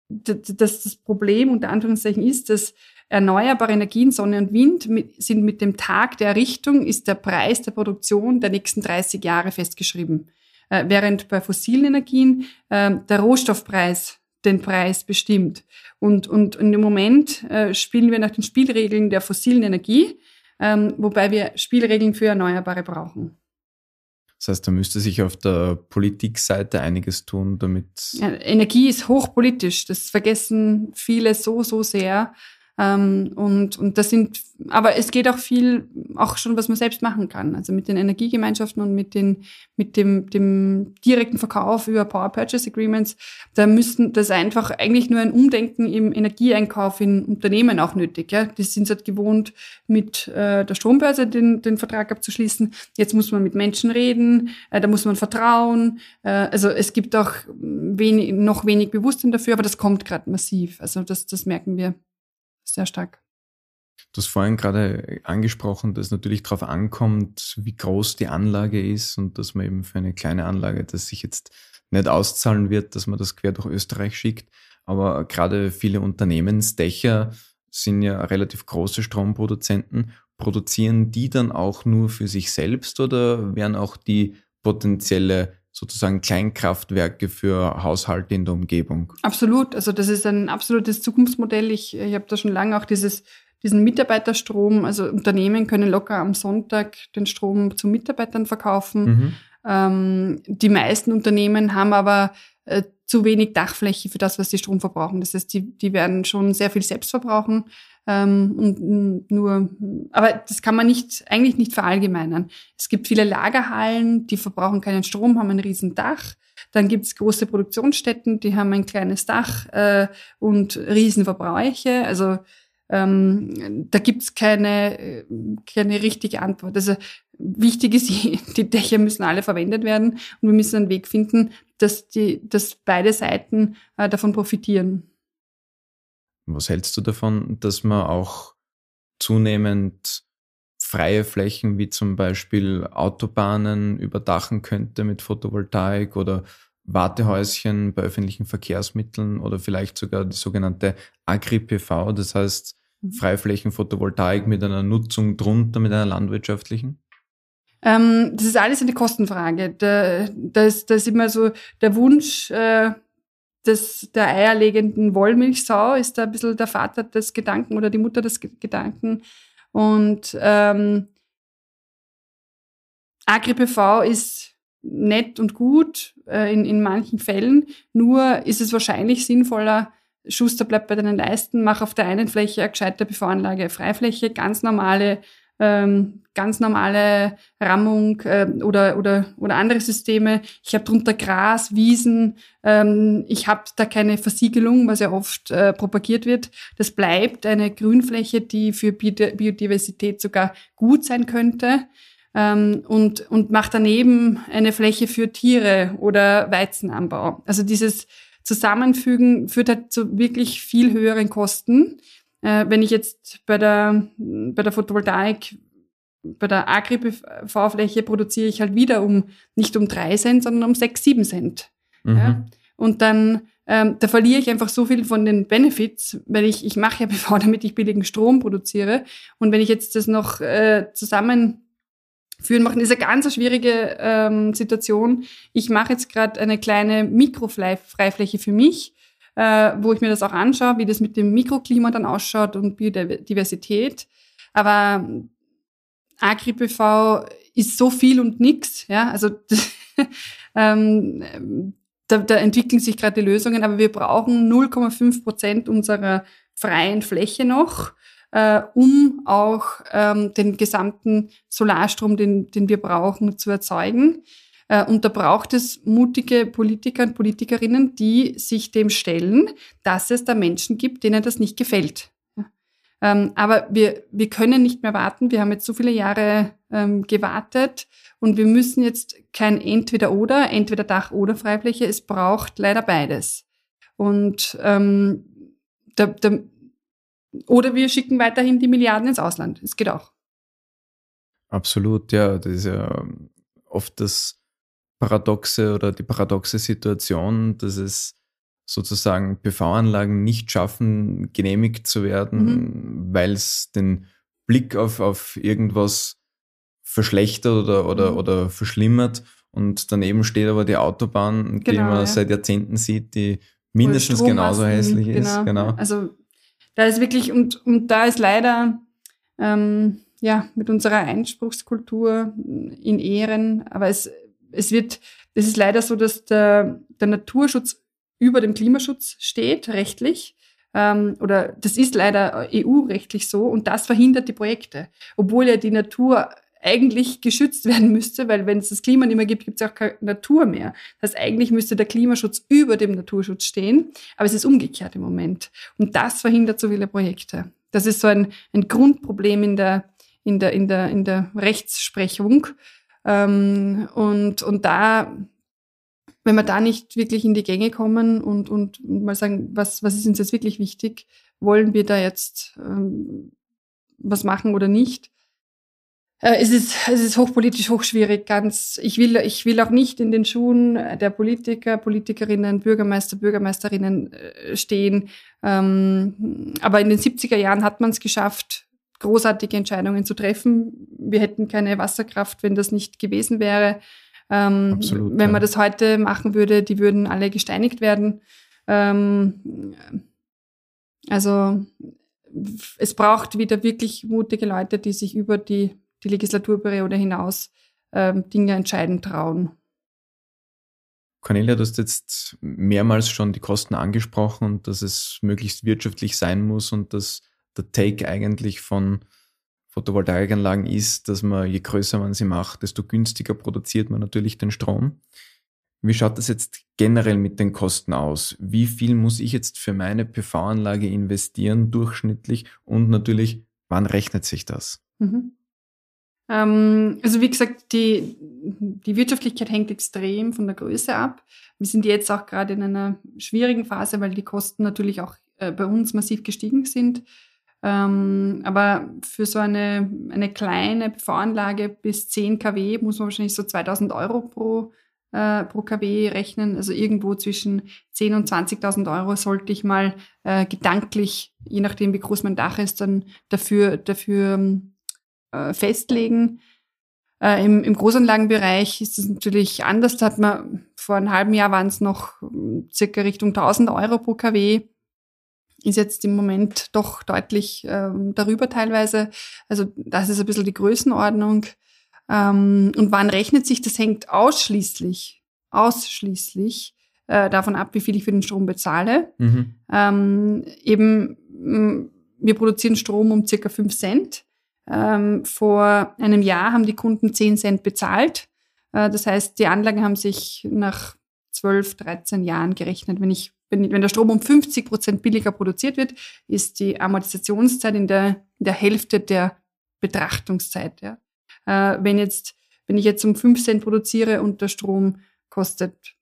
das, das Problem unter Anführungszeichen ist, dass erneuerbare Energien, Sonne und Wind sind mit dem Tag der Errichtung, ist der Preis der Produktion der nächsten 30 Jahre festgeschrieben äh, während bei fossilen Energien äh, der Rohstoffpreis den Preis bestimmt. Und, und, und im Moment äh, spielen wir nach den Spielregeln der fossilen Energie, ähm, wobei wir Spielregeln für Erneuerbare brauchen. Das heißt, da müsste sich auf der Politikseite einiges tun, damit. Ja, Energie ist hochpolitisch. Das vergessen viele so, so sehr. Ähm, und, und das sind, aber es geht auch viel, auch schon, was man selbst machen kann. Also mit den Energiegemeinschaften und mit den, mit dem, dem direkten Verkauf über Power Purchase Agreements, da müssen das einfach eigentlich nur ein Umdenken im Energieeinkauf in Unternehmen auch nötig. Ja, die sind halt gewohnt, mit äh, der Strombörse den, den Vertrag abzuschließen. Jetzt muss man mit Menschen reden, äh, da muss man vertrauen. Äh, also es gibt auch wenig, noch wenig Bewusstsein dafür, aber das kommt gerade massiv. Also das, das merken wir sehr stark. Du hast vorhin gerade angesprochen, dass natürlich darauf ankommt, wie groß die Anlage ist und dass man eben für eine kleine Anlage, das sich jetzt nicht auszahlen wird, dass man das quer durch Österreich schickt. Aber gerade viele Unternehmensdächer sind ja relativ große Stromproduzenten. Produzieren die dann auch nur für sich selbst oder werden auch die potenzielle sozusagen Kleinkraftwerke für Haushalte in der Umgebung. Absolut. Also das ist ein absolutes Zukunftsmodell. Ich, ich habe da schon lange auch dieses, diesen Mitarbeiterstrom. Also Unternehmen können locker am Sonntag den Strom zu Mitarbeitern verkaufen. Mhm. Ähm, die meisten Unternehmen haben aber äh, zu wenig Dachfläche für das, was sie Strom verbrauchen. Das heißt, die, die werden schon sehr viel selbst verbrauchen. Ähm, und nur, aber das kann man nicht, eigentlich nicht verallgemeinern. Es gibt viele Lagerhallen, die verbrauchen keinen Strom, haben ein riesen Dach. Dann gibt's große Produktionsstätten, die haben ein kleines Dach äh, und Riesenverbräuche. Also ähm, da gibt's keine, keine richtige Antwort. Also wichtig ist, die Dächer müssen alle verwendet werden und wir müssen einen Weg finden, dass, die, dass beide Seiten äh, davon profitieren. Was hältst du davon, dass man auch zunehmend freie Flächen wie zum Beispiel Autobahnen überdachen könnte mit Photovoltaik oder Wartehäuschen bei öffentlichen Verkehrsmitteln oder vielleicht sogar die sogenannte Agri-PV, das heißt mhm. Freiflächen Photovoltaik mit einer Nutzung drunter, mit einer landwirtschaftlichen? Ähm, das ist alles eine Kostenfrage. Da, da, ist, da ist immer so der Wunsch, äh, des, der eierlegenden Wollmilchsau ist da ein bisschen der Vater des Gedanken oder die Mutter des Gedanken. Und ähm, AgriPV ist nett und gut äh, in, in manchen Fällen, nur ist es wahrscheinlich sinnvoller, Schuster bleibt bei deinen Leisten, mach auf der einen Fläche eine gescheite PV-Anlage, Freifläche, ganz normale ähm, ganz normale Rammung äh, oder, oder, oder andere Systeme. Ich habe drunter Gras, Wiesen. Ähm, ich habe da keine Versiegelung, was ja oft äh, propagiert wird. Das bleibt eine Grünfläche, die für Biodiversität sogar gut sein könnte. Ähm, und, und macht daneben eine Fläche für Tiere oder Weizenanbau. Also dieses Zusammenfügen führt halt zu wirklich viel höheren Kosten. Äh, wenn ich jetzt bei der, bei der Photovoltaik, bei der Agri-PV-Fläche produziere ich halt wieder um, nicht um drei Cent, sondern um sechs, sieben Cent. Mhm. Ja? Und dann, ähm, da verliere ich einfach so viel von den Benefits, weil ich, ich mache ja PV, damit ich billigen Strom produziere. Und wenn ich jetzt das noch äh, zusammenführen mache, ist eine ganz schwierige ähm, Situation. Ich mache jetzt gerade eine kleine Mikrofreifläche für mich äh, wo ich mir das auch anschaue, wie das mit dem Mikroklima dann ausschaut und Biodiversität. Aber Agri-PV ist so viel und nix, ja, also ähm, da, da entwickeln sich gerade die Lösungen, aber wir brauchen 0,5 Prozent unserer freien Fläche noch, äh, um auch ähm, den gesamten Solarstrom, den, den wir brauchen, zu erzeugen. Äh, und da braucht es mutige Politiker und Politikerinnen, die sich dem stellen, dass es da Menschen gibt, denen das nicht gefällt. Ähm, aber wir, wir können nicht mehr warten. Wir haben jetzt so viele Jahre ähm, gewartet und wir müssen jetzt kein Entweder-Oder, entweder Dach oder Freifläche. Es braucht leider beides. Und ähm, da, da, oder wir schicken weiterhin die Milliarden ins Ausland. Es geht auch. Absolut, ja. Das ist ja oft das paradoxe oder die paradoxe Situation, dass es sozusagen PV-Anlagen nicht schaffen, genehmigt zu werden, mhm. weil es den Blick auf, auf irgendwas verschlechtert oder, oder, mhm. oder verschlimmert. Und daneben steht aber die Autobahn, genau, die man ja. seit Jahrzehnten sieht, die mindestens genauso hässlich genau. ist. Genau. Also da ist wirklich, und, und da ist leider ähm, ja mit unserer Einspruchskultur in Ehren, aber es es wird, es ist leider so, dass der, der Naturschutz über dem Klimaschutz steht, rechtlich. ähm, oder das ist leider EU-rechtlich so und das verhindert die Projekte, obwohl ja die Natur eigentlich geschützt werden müsste, weil wenn es das Klima nicht mehr gibt, gibt es auch keine Natur mehr. Das heißt, eigentlich müsste der Klimaschutz über dem Naturschutz stehen, aber es ist umgekehrt im Moment. Und das verhindert so viele Projekte. Das ist so ein, ein Grundproblem in der, in der, in der, in der Rechtsprechung. Ähm, und, und da, wenn wir da nicht wirklich in die Gänge kommen und, und, mal sagen, was, was ist uns jetzt wirklich wichtig, wollen wir da jetzt ähm, was machen oder nicht, äh, es ist, es ist hochpolitisch, hochschwierig, ganz. Ich will, ich will auch nicht in den Schuhen der Politiker, Politikerinnen, Bürgermeister, Bürgermeisterinnen äh, stehen. Ähm, aber in den 70er Jahren hat man es geschafft, großartige Entscheidungen zu treffen. Wir hätten keine Wasserkraft, wenn das nicht gewesen wäre. Ähm, Absolut, wenn man das heute machen würde, die würden alle gesteinigt werden. Ähm, also es braucht wieder wirklich mutige Leute, die sich über die die Legislaturperiode hinaus ähm, Dinge entscheiden trauen. Cornelia, du hast jetzt mehrmals schon die Kosten angesprochen und dass es möglichst wirtschaftlich sein muss und dass der Take eigentlich von Photovoltaikanlagen ist, dass man, je größer man sie macht, desto günstiger produziert man natürlich den Strom. Wie schaut das jetzt generell mit den Kosten aus? Wie viel muss ich jetzt für meine PV-Anlage investieren, durchschnittlich? Und natürlich, wann rechnet sich das? Mhm. Ähm, also wie gesagt, die, die Wirtschaftlichkeit hängt extrem von der Größe ab. Wir sind jetzt auch gerade in einer schwierigen Phase, weil die Kosten natürlich auch äh, bei uns massiv gestiegen sind. Ähm, aber für so eine, eine kleine PV-Anlage bis 10 kW muss man wahrscheinlich so 2000 Euro pro, äh, pro kW rechnen. Also irgendwo zwischen 10.000 und 20.000 Euro sollte ich mal äh, gedanklich, je nachdem wie groß mein Dach ist, dann dafür, dafür ähm, äh, festlegen. Äh, im, Im Großanlagenbereich ist es natürlich anders. Da hat man vor einem halben Jahr waren es noch hm, circa Richtung 1000 Euro pro kW. Ist jetzt im Moment doch deutlich ähm, darüber teilweise. Also das ist ein bisschen die Größenordnung. Ähm, und wann rechnet sich? Das hängt ausschließlich, ausschließlich äh, davon ab, wie viel ich für den Strom bezahle. Mhm. Ähm, eben, wir produzieren Strom um circa 5 Cent. Ähm, vor einem Jahr haben die Kunden 10 Cent bezahlt. Äh, das heißt, die Anlagen haben sich nach 12, 13 Jahren gerechnet. Wenn, ich, wenn, wenn der Strom um 50 Prozent billiger produziert wird, ist die Amortisationszeit in der, in der Hälfte der Betrachtungszeit. Ja. Äh, wenn, jetzt, wenn ich jetzt um 5 Cent produziere und der Strom kostet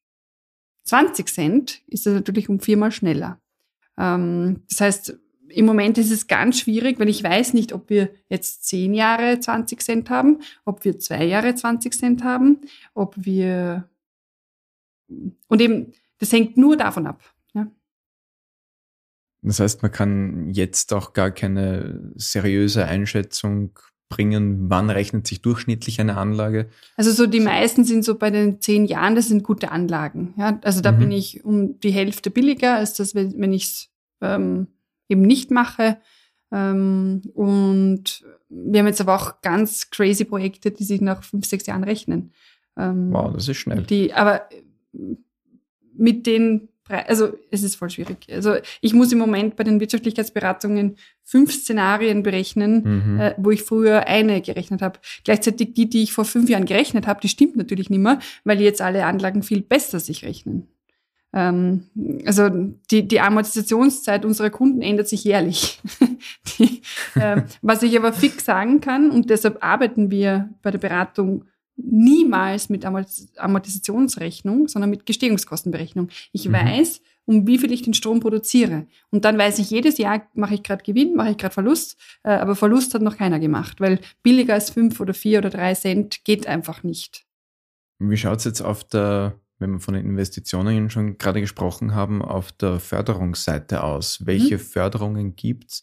20 Cent, ist es natürlich um viermal schneller. Ähm, das heißt, im Moment ist es ganz schwierig, weil ich weiß nicht, ob wir jetzt zehn Jahre 20 Cent haben, ob wir zwei Jahre 20 Cent haben, ob wir und eben, das hängt nur davon ab. Das heißt, man kann jetzt auch gar keine seriöse Einschätzung bringen, wann rechnet sich durchschnittlich eine Anlage? Also so die meisten sind so bei den zehn Jahren, das sind gute Anlagen. Ja, also da mhm. bin ich um die Hälfte billiger, als das, wenn ich es ähm, eben nicht mache. Ähm, und wir haben jetzt aber auch ganz crazy Projekte, die sich nach fünf, sechs Jahren rechnen. Ähm, wow, das ist schnell. Die, aber mit den also es ist voll schwierig. Also ich muss im Moment bei den Wirtschaftlichkeitsberatungen fünf Szenarien berechnen, mhm. äh, wo ich früher eine gerechnet habe. Gleichzeitig die, die ich vor fünf Jahren gerechnet habe, die stimmt natürlich nicht mehr, weil jetzt alle Anlagen viel besser sich rechnen. Ähm, also die, die Amortisationszeit unserer Kunden ändert sich jährlich. die, äh, was ich aber fix sagen kann, und deshalb arbeiten wir bei der Beratung niemals mit Amortisationsrechnung, sondern mit Gestehungskostenberechnung. Ich mhm. weiß, um wie viel ich den Strom produziere. Und dann weiß ich, jedes Jahr mache ich gerade Gewinn, mache ich gerade Verlust, äh, aber Verlust hat noch keiner gemacht, weil billiger als fünf oder vier oder drei Cent geht einfach nicht. Wie schaut's jetzt auf der wenn wir von den Investitionen schon gerade gesprochen haben, auf der Förderungsseite aus? Welche mhm. Förderungen gibt es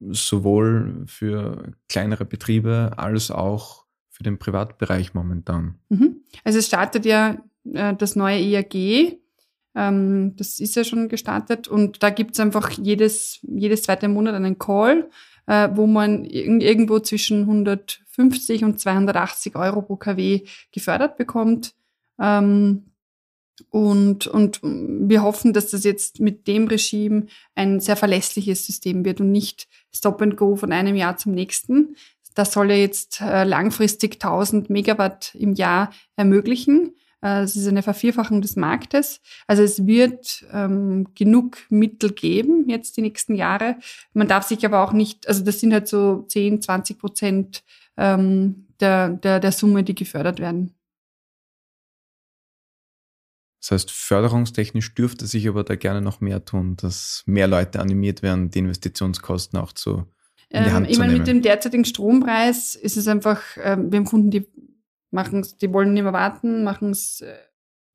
sowohl für kleinere Betriebe als auch für den Privatbereich momentan? Mhm. Also es startet ja äh, das neue EAG. Ähm, das ist ja schon gestartet und da gibt es einfach jedes, jedes zweite Monat einen Call, äh, wo man irg irgendwo zwischen 150 und 280 Euro pro KW gefördert bekommt. Ähm, Und, und wir hoffen, dass das jetzt mit dem Regime ein sehr verlässliches System wird und nicht Stop and Go von einem Jahr zum nächsten. Das soll ja jetzt äh, langfristig 1000 Megawatt im Jahr ermöglichen. Äh, es ist eine Vervierfachung des Marktes. Also es wird ähm, genug Mittel geben jetzt die nächsten Jahre. Man darf sich aber auch nicht, also das sind halt so 10, 20 Prozent ähm, der, der, der Summe, die gefördert werden. Das heißt, förderungstechnisch dürfte sich aber da gerne noch mehr tun, dass mehr Leute animiert werden, die Investitionskosten auch zu ähm, ich meine, mit dem derzeitigen Strompreis ist es einfach, ähm, wir haben Kunden, die machen die wollen nicht mehr warten, machen es äh,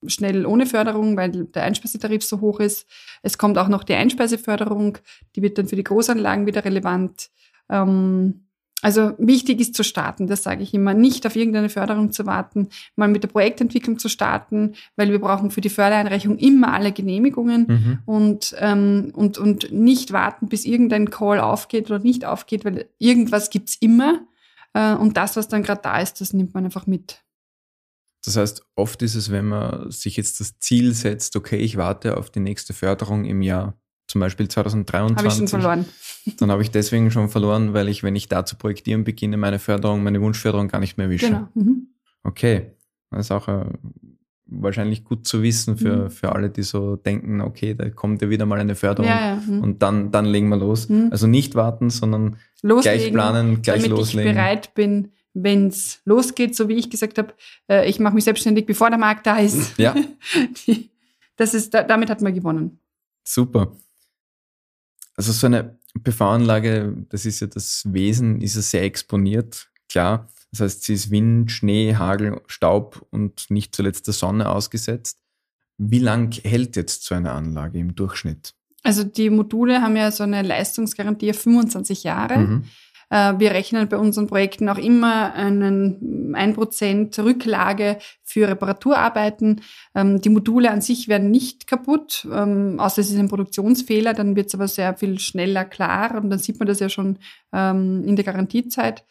schnell ohne Förderung, weil der Einspeisetarif so hoch ist. Es kommt auch noch die Einspeiseförderung, die wird dann für die Großanlagen wieder relevant. Ähm, also wichtig ist zu starten, das sage ich immer, nicht auf irgendeine Förderung zu warten, mal mit der Projektentwicklung zu starten, weil wir brauchen für die Fördereinreichung immer alle Genehmigungen mhm. und, ähm, und, und nicht warten, bis irgendein Call aufgeht oder nicht aufgeht, weil irgendwas gibt's immer äh, und das, was dann gerade da ist, das nimmt man einfach mit. Das heißt, oft ist es, wenn man sich jetzt das Ziel setzt, okay, ich warte auf die nächste Förderung im Jahr zum Beispiel 2023. Habe ich schon verloren. Dann habe ich deswegen schon verloren, weil ich, wenn ich da zu projektieren beginne, meine Förderung, meine Wunschförderung gar nicht mehr erwische. Genau. Mhm. Okay. Das ist auch äh, wahrscheinlich gut zu wissen für, mhm. für alle, die so denken, okay, da kommt ja wieder mal eine Förderung ja, ja. Mhm. und dann, dann legen wir los. Mhm. Also nicht warten, sondern loslegen, gleich planen, gleich damit loslegen. ich bereit bin, wenn es losgeht, so wie ich gesagt habe, äh, ich mache mich selbstständig, bevor der Markt da ist. Ja. das ist, damit hat man gewonnen. Super. Also so eine PV-Anlage, das ist ja das Wesen, ist ja sehr exponiert, klar. Das heißt, sie ist Wind, Schnee, Hagel, Staub und nicht zuletzt der Sonne ausgesetzt. Wie lang hält jetzt so eine Anlage im Durchschnitt? Also die Module haben ja so eine Leistungsgarantie auf 25 Jahre. Mhm. Äh, wir rechnen bei unseren Projekten auch immer einen 1% Rücklage für Reparaturarbeiten. Ähm, die Module an sich werden nicht kaputt, ähm, außer es ist ein Produktionsfehler, dann wird es aber sehr viel schneller klar und dann sieht man das ja schon ähm, in der Garantiezeit.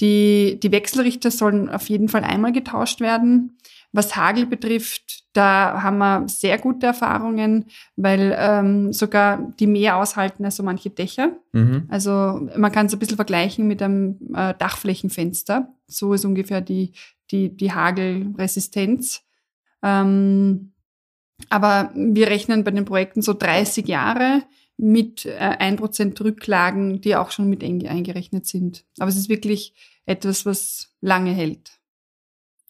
Die, die Wechselrichter sollen auf jeden Fall einmal getauscht werden. Was Hagel betrifft, da haben wir sehr gute Erfahrungen, weil ähm, sogar die mehr aushalten als so manche Dächer. Mhm. Also man kann es ein bisschen vergleichen mit einem äh, Dachflächenfenster. So ist ungefähr die, die, die Hagelresistenz. Ähm, aber wir rechnen bei den Projekten so 30 Jahre mit äh, ein Prozent Rücklagen, die auch schon mit eingerechnet sind. Aber es ist wirklich etwas, was lange hält.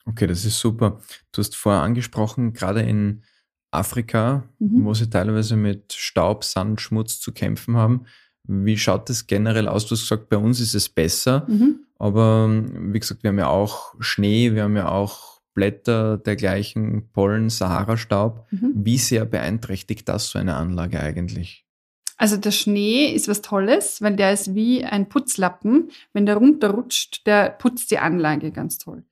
Okay, das ist super. Du hast vorher angesprochen, gerade in Afrika, mhm. wo sie teilweise mit Staub, Sand, Schmutz zu kämpfen haben. Wie schaut das generell aus? Du hast gesagt, bei uns ist es besser, mhm. aber wie gesagt, wir haben ja auch Schnee, wir haben ja auch Blätter dergleichen, Pollen, Sahara-Staub. Mhm. Wie sehr beeinträchtigt das so eine Anlage eigentlich? Also der Schnee ist was Tolles, weil der ist wie ein Putzlappen. Wenn der runterrutscht, der putzt die Anlage ganz toll.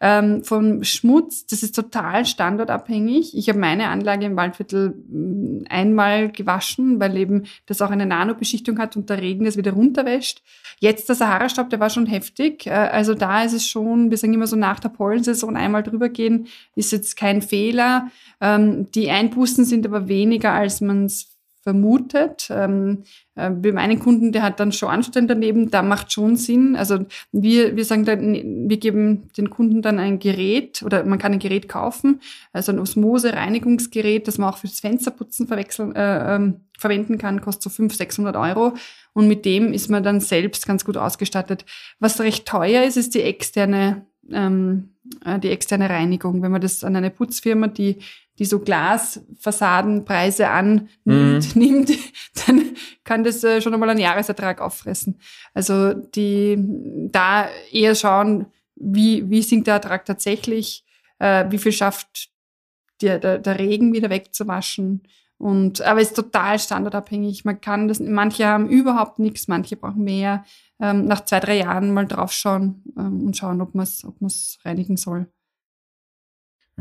Ähm, vom Schmutz, das ist total standortabhängig. Ich habe meine Anlage im Waldviertel mm, einmal gewaschen, weil eben das auch eine Nanobeschichtung hat und der Regen das wieder runterwäscht. Jetzt der Sahara-Staub, der war schon heftig. Äh, also da ist es schon, wir sagen immer so nach der Pollensaison einmal drüber gehen, ist jetzt kein Fehler. Ähm, die Einbußen sind aber weniger, als man es vermutet. Ähm, äh, bei meinen Kunden, der hat dann schon Anstand daneben, da macht schon Sinn. Also wir, wir sagen dann, wir geben den Kunden dann ein Gerät oder man kann ein Gerät kaufen, also ein Osmose-Reinigungsgerät, das man auch fürs Fensterputzen verwechseln, äh, ähm, verwenden kann, kostet so 500, 600 Euro. Und mit dem ist man dann selbst ganz gut ausgestattet. Was recht teuer ist, ist die externe ähm, äh, die externe Reinigung. Wenn man das an eine Putzfirma, die die so Glasfassadenpreise annimmt, mhm. nimmt, dann kann das äh, schon einmal einen Jahresertrag auffressen. Also die da eher schauen, wie, wie sinkt der Ertrag tatsächlich, äh, wie viel schafft der, der, der Regen wieder wegzuwaschen. Und, aber es ist total standardabhängig. Man kann das, manche haben überhaupt nichts, manche brauchen mehr. Ähm, nach zwei, drei Jahren mal draufschauen ähm, und schauen, ob man es ob man's reinigen soll.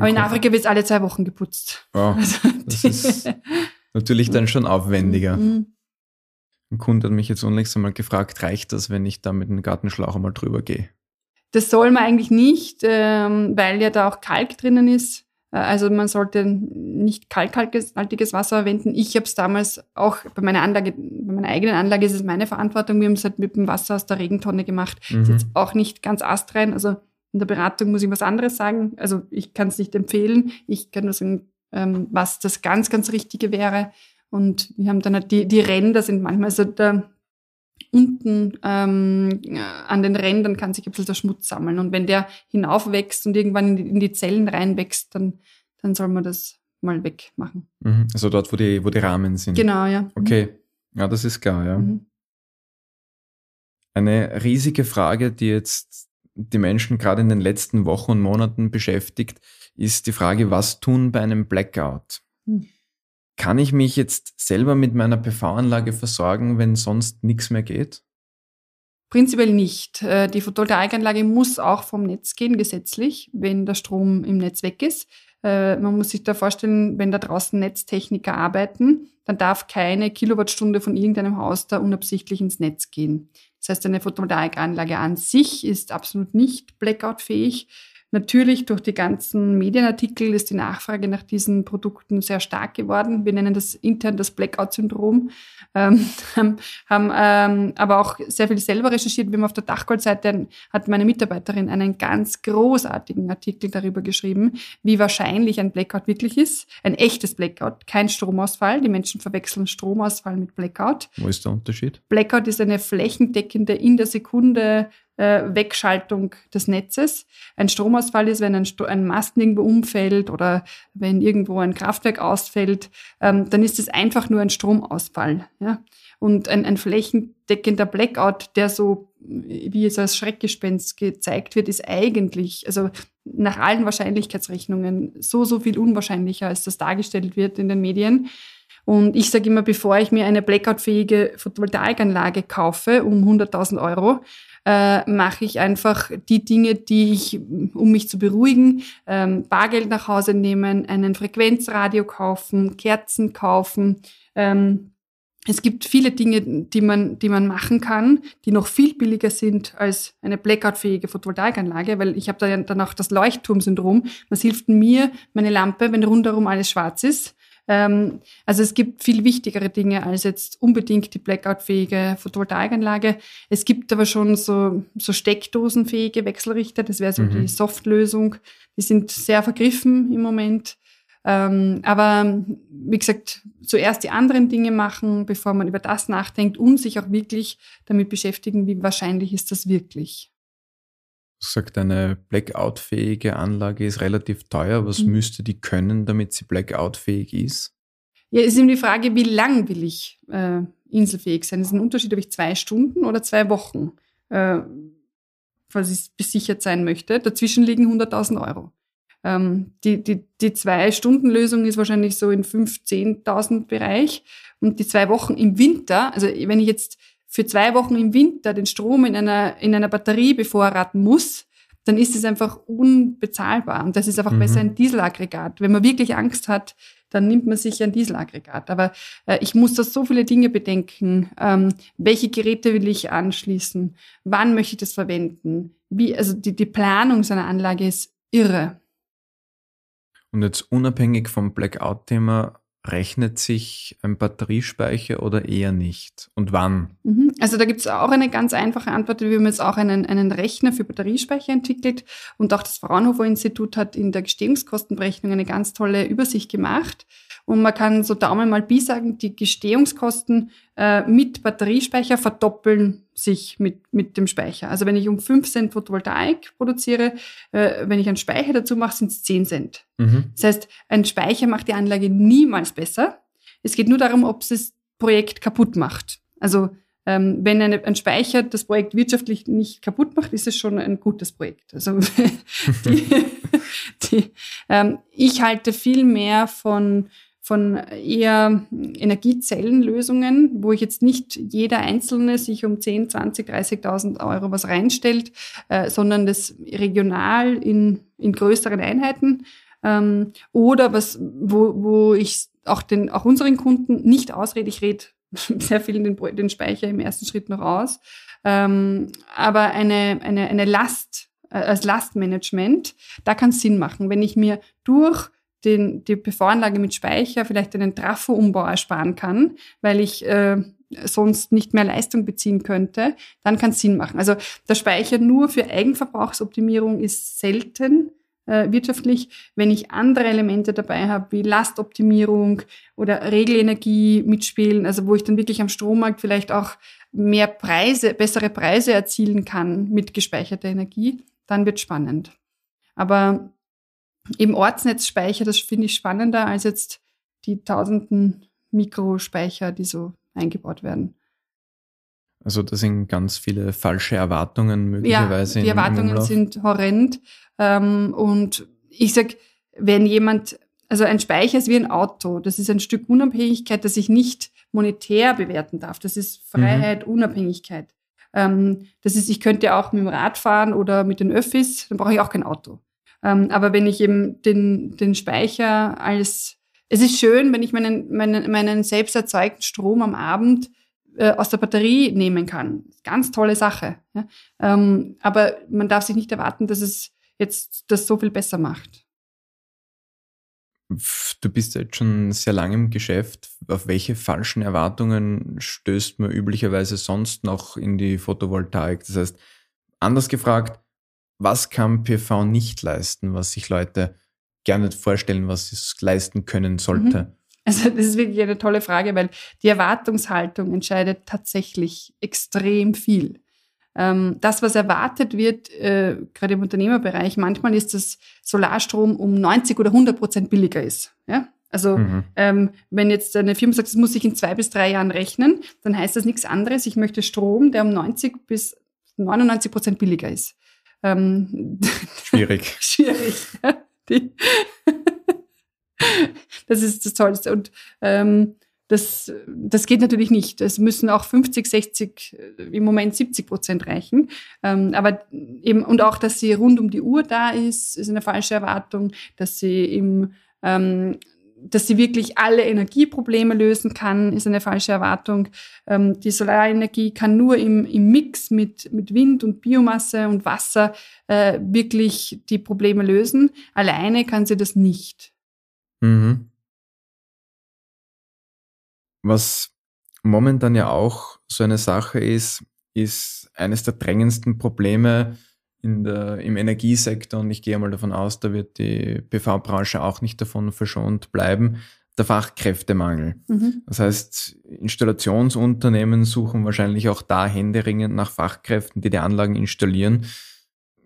Aber in Afrika wird es alle zwei Wochen geputzt. Oh, also das ist natürlich dann schon aufwendiger. Mhm. Ein Kunde hat mich jetzt unlängst einmal gefragt, reicht das, wenn ich da mit einem Gartenschlauch einmal drüber gehe? Das soll man eigentlich nicht, ähm, weil ja da auch Kalk drinnen ist. Äh, also man sollte nicht kalkhaltiges Wasser verwenden. Ich habe es damals auch bei meiner Anlage, bei meiner eigenen Anlage ist es meine Verantwortung. Wir haben es halt mit dem Wasser aus der Regentonne gemacht. Mhm. Ist jetzt auch nicht ganz astrein. Also in der Beratung muss ich was anderes sagen. Also ich kann es nicht empfehlen. Ich kann nur sagen, ähm, was das ganz, ganz Richtige wäre. Und wir haben dann halt die, die Ränder sind manchmal so da unten ähm, an den Rändern kann sich ein bisschen der Schmutz sammeln. Und wenn der hinaufwächst und irgendwann in die, in die Zellen reinwächst, dann, dann soll man das mal wegmachen. Mhm. Also dort, wo die, wo die Rahmen sind. Genau, ja. Mhm. Okay. Ja, das ist klar, ja. Mhm. Eine riesige Frage, die jetzt die Menschen gerade in den letzten Wochen und Monaten beschäftigt, ist die Frage, was tun bei einem Blackout? Mhm. Kann ich mich jetzt selber mit meiner PV-Anlage versorgen, wenn sonst nichts mehr geht? Prinzipiell nicht. Äh, die Photovoltaikanlage muss auch vom Netz gehen, gesetzlich, wenn der Strom im Netz weg ist. Äh, man muss sich da vorstellen, wenn da draußen Netztechniker arbeiten, dann darf keine Kilowattstunde von irgendeinem Haus da unabsichtlich ins Netz gehen. Das heißt, eine Photovoltaikanlage an sich ist absolut nicht blackoutfähig. Natürlich durch die ganzen Medienartikel ist die Nachfrage nach diesen Produkten sehr stark geworden. Wir nennen das intern das Blackout-Syndrom. Ähm, haben ähm, aber auch sehr viel selber recherchiert. Wir haben auf der Dachgold-Seite hat meine Mitarbeiterin einen ganz großartigen Artikel darüber geschrieben, wie wahrscheinlich ein Blackout wirklich ist. Ein echtes Blackout, kein Stromausfall. Die Menschen verwechseln Stromausfall mit Blackout. Wo ist der Unterschied? Blackout ist eine flächendeckende in der Sekunde äh, Wegschaltung des Netzes. Ein Stromausfall ist, wenn ein, Sto ein Masten irgendwo umfällt oder wenn irgendwo ein Kraftwerk ausfällt, ähm, dann ist es einfach nur ein Stromausfall. Ja? Und ein, ein flächendeckender Blackout, der so, wie es als Schreckgespenst gezeigt wird, ist eigentlich, also nach allen Wahrscheinlichkeitsrechnungen so, so viel unwahrscheinlicher, als das dargestellt wird in den Medien. Und ich sage immer, bevor ich mir eine blackout-fähige Photovoltaikanlage kaufe um 100.000 Euro, äh, mache ich einfach die Dinge, die ich, um mich zu beruhigen, ähm, Bargeld nach Hause nehmen, einen Frequenzradio kaufen, Kerzen kaufen. Ähm, es gibt viele Dinge, die man, die man machen kann, die noch viel billiger sind als eine blackout-fähige Photovoltaikanlage, weil ich habe da dann auch das Leuchtturmsyndrom. Was hilft mir meine Lampe, wenn rundherum alles schwarz ist? Ähm, also es gibt viel wichtigere Dinge als jetzt unbedingt die blackout-fähige Photovoltaikanlage. Es gibt aber schon so, so steckdosenfähige Wechselrichter, das wäre so mhm. die Soft-Lösung. Die sind sehr vergriffen im Moment. Ähm, aber wie gesagt, zuerst die anderen Dinge machen, bevor man über das nachdenkt und sich auch wirklich damit beschäftigen, wie wahrscheinlich ist das wirklich sagt, eine Blackout-fähige Anlage ist relativ teuer. Was mhm. müsste die können, damit sie Blackout-fähig ist? Ja, ist eben die Frage, wie lang will ich äh, inselfähig sein? Es ist ein Unterschied, ob ich zwei Stunden oder zwei Wochen, äh, falls ich besichert sein möchte. Dazwischen liegen 100.000 Euro. Ähm, die die, die Zwei-Stunden-Lösung ist wahrscheinlich so in 5.000, 10.000 Bereich. Und die zwei Wochen im Winter, also wenn ich jetzt für zwei Wochen im Winter den Strom in einer, in einer Batterie bevorraten muss, dann ist es einfach unbezahlbar. Und das ist einfach mhm. besser ein Dieselaggregat. Wenn man wirklich Angst hat, dann nimmt man sich ein Dieselaggregat. Aber äh, ich muss da so viele Dinge bedenken. Ähm, welche Geräte will ich anschließen? Wann möchte ich das verwenden? Wie, also die, die Planung seiner Anlage ist irre. Und jetzt unabhängig vom Blackout-Thema, Rechnet sich ein Batteriespeicher oder eher nicht? Und wann? Mhm. Also da gibt es auch eine ganz einfache Antwort. Wir haben jetzt auch einen, einen Rechner für Batteriespeicher entwickelt und auch das Fraunhofer Institut hat in der Gestehungskostenberechnung eine ganz tolle Übersicht gemacht. Und man kann so Daumen mal Pi sagen, die Gestehungskosten äh, mit Batteriespeicher verdoppeln sich mit, mit dem Speicher. Also wenn ich um 5 Cent Photovoltaik produziere, äh, wenn ich einen Speicher dazu mache, sind es 10 Cent. Mhm. Das heißt, ein Speicher macht die Anlage niemals besser. Es geht nur darum, ob es das Projekt kaputt macht. Also ähm, wenn eine, ein Speicher das Projekt wirtschaftlich nicht kaputt macht, ist es schon ein gutes Projekt. Also die, die, ähm, ich halte viel mehr von von eher Energiezellenlösungen, wo ich jetzt nicht jeder Einzelne sich um 10, 20, 30.000 Euro was reinstellt, äh, sondern das regional in, in größeren Einheiten. Ähm, oder was, wo, wo ich auch den, auch unseren Kunden nicht ausrede, ich rede sehr viel den, den Speicher im ersten Schritt noch aus, ähm, aber eine, eine, eine Last, äh, als Lastmanagement, da kann es Sinn machen, wenn ich mir durch den, die PV-Anlage mit Speicher vielleicht einen Trafo-Umbau ersparen kann, weil ich äh, sonst nicht mehr Leistung beziehen könnte, dann kann es Sinn machen. Also der Speicher nur für Eigenverbrauchsoptimierung ist selten äh, wirtschaftlich. Wenn ich andere Elemente dabei habe, wie Lastoptimierung oder Regelenergie mitspielen, also wo ich dann wirklich am Strommarkt vielleicht auch mehr Preise, bessere Preise erzielen kann mit gespeicherter Energie, dann wird spannend. Aber eben Ortsnetzspeicher, das finde ich spannender als jetzt die tausenden Mikrospeicher, die so eingebaut werden. Also da sind ganz viele falsche Erwartungen möglicherweise. Ja, die Erwartungen sind horrend. Ähm, und ich sag, wenn jemand, also ein Speicher ist wie ein Auto, das ist ein Stück Unabhängigkeit, das ich nicht monetär bewerten darf. Das ist Freiheit, mhm. Unabhängigkeit. Ähm, das ist, ich könnte auch mit dem Rad fahren oder mit den Öffis, dann brauche ich auch kein Auto. Ähm, aber wenn ich eben den, den Speicher als, es ist schön, wenn ich meinen, meinen, meinen selbst erzeugten Strom am Abend äh, aus der Batterie nehmen kann. Ganz tolle Sache. Ja? Ähm, aber man darf sich nicht erwarten, dass es jetzt das so viel besser macht. Du bist jetzt schon sehr lange im Geschäft. Auf welche falschen Erwartungen stößt man üblicherweise sonst noch in die Photovoltaik? Das heißt, anders gefragt, was kann PV nicht leisten, was sich Leute gerne vorstellen, was es leisten können sollte? Mhm. Also das ist wirklich eine tolle Frage, weil die Erwartungshaltung entscheidet tatsächlich extrem viel. Ähm, das, was erwartet wird, äh, gerade im Unternehmerbereich, manchmal ist dass Solarstrom um 90 oder 100 Prozent billiger ist. Ja? Also mhm. ähm, wenn jetzt eine Firma sagt, das muss ich in zwei bis drei Jahren rechnen, dann heißt das nichts anderes. Ich möchte Strom, der um 90 bis 99 Prozent billiger ist. Ähm, Schwierig. Schwierig. Die das ist das Tollste. Und ähm, das, das geht natürlich nicht. Es müssen auch 50, 60, äh, im Moment 70 Prozent reichen. Ähm, aber eben, und auch, dass sie rund um die Uhr da ist, ist eine falsche Erwartung, dass sie im, ähm, dass sie wirklich alle Energieprobleme lösen kann, ist eine falsche Erwartung. Ähm, die Solarenergie kann nur im, im Mix mit, mit Wind und Biomasse und Wasser äh, wirklich die Probleme lösen. Alleine kann sie das nicht. Mhm. Was momentan ja auch so eine Sache ist, ist eines der drängendsten Probleme in der, im Energiesektor und ich gehe mal davon aus, da wird die PV-Branche auch nicht davon verschont bleiben, der Fachkräftemangel. Mhm. Das heißt, Installationsunternehmen suchen wahrscheinlich auch da händeringend nach Fachkräften, die die Anlagen installieren.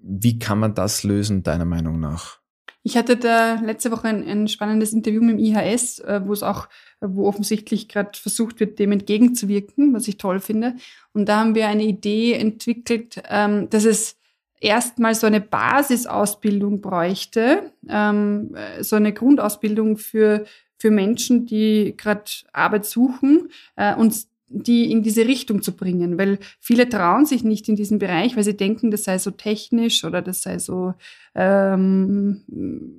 Wie kann man das lösen, deiner Meinung nach? Ich hatte da letzte Woche ein, ein spannendes Interview mit dem IHS, äh, wo es auch, wo offensichtlich gerade versucht wird, dem entgegenzuwirken, was ich toll finde. Und da haben wir eine Idee entwickelt, ähm, dass es erstmal so eine Basisausbildung bräuchte, ähm, so eine Grundausbildung für für Menschen, die gerade Arbeit suchen äh, und die in diese Richtung zu bringen, weil viele trauen sich nicht in diesen Bereich, weil sie denken, das sei so technisch oder das sei so ähm,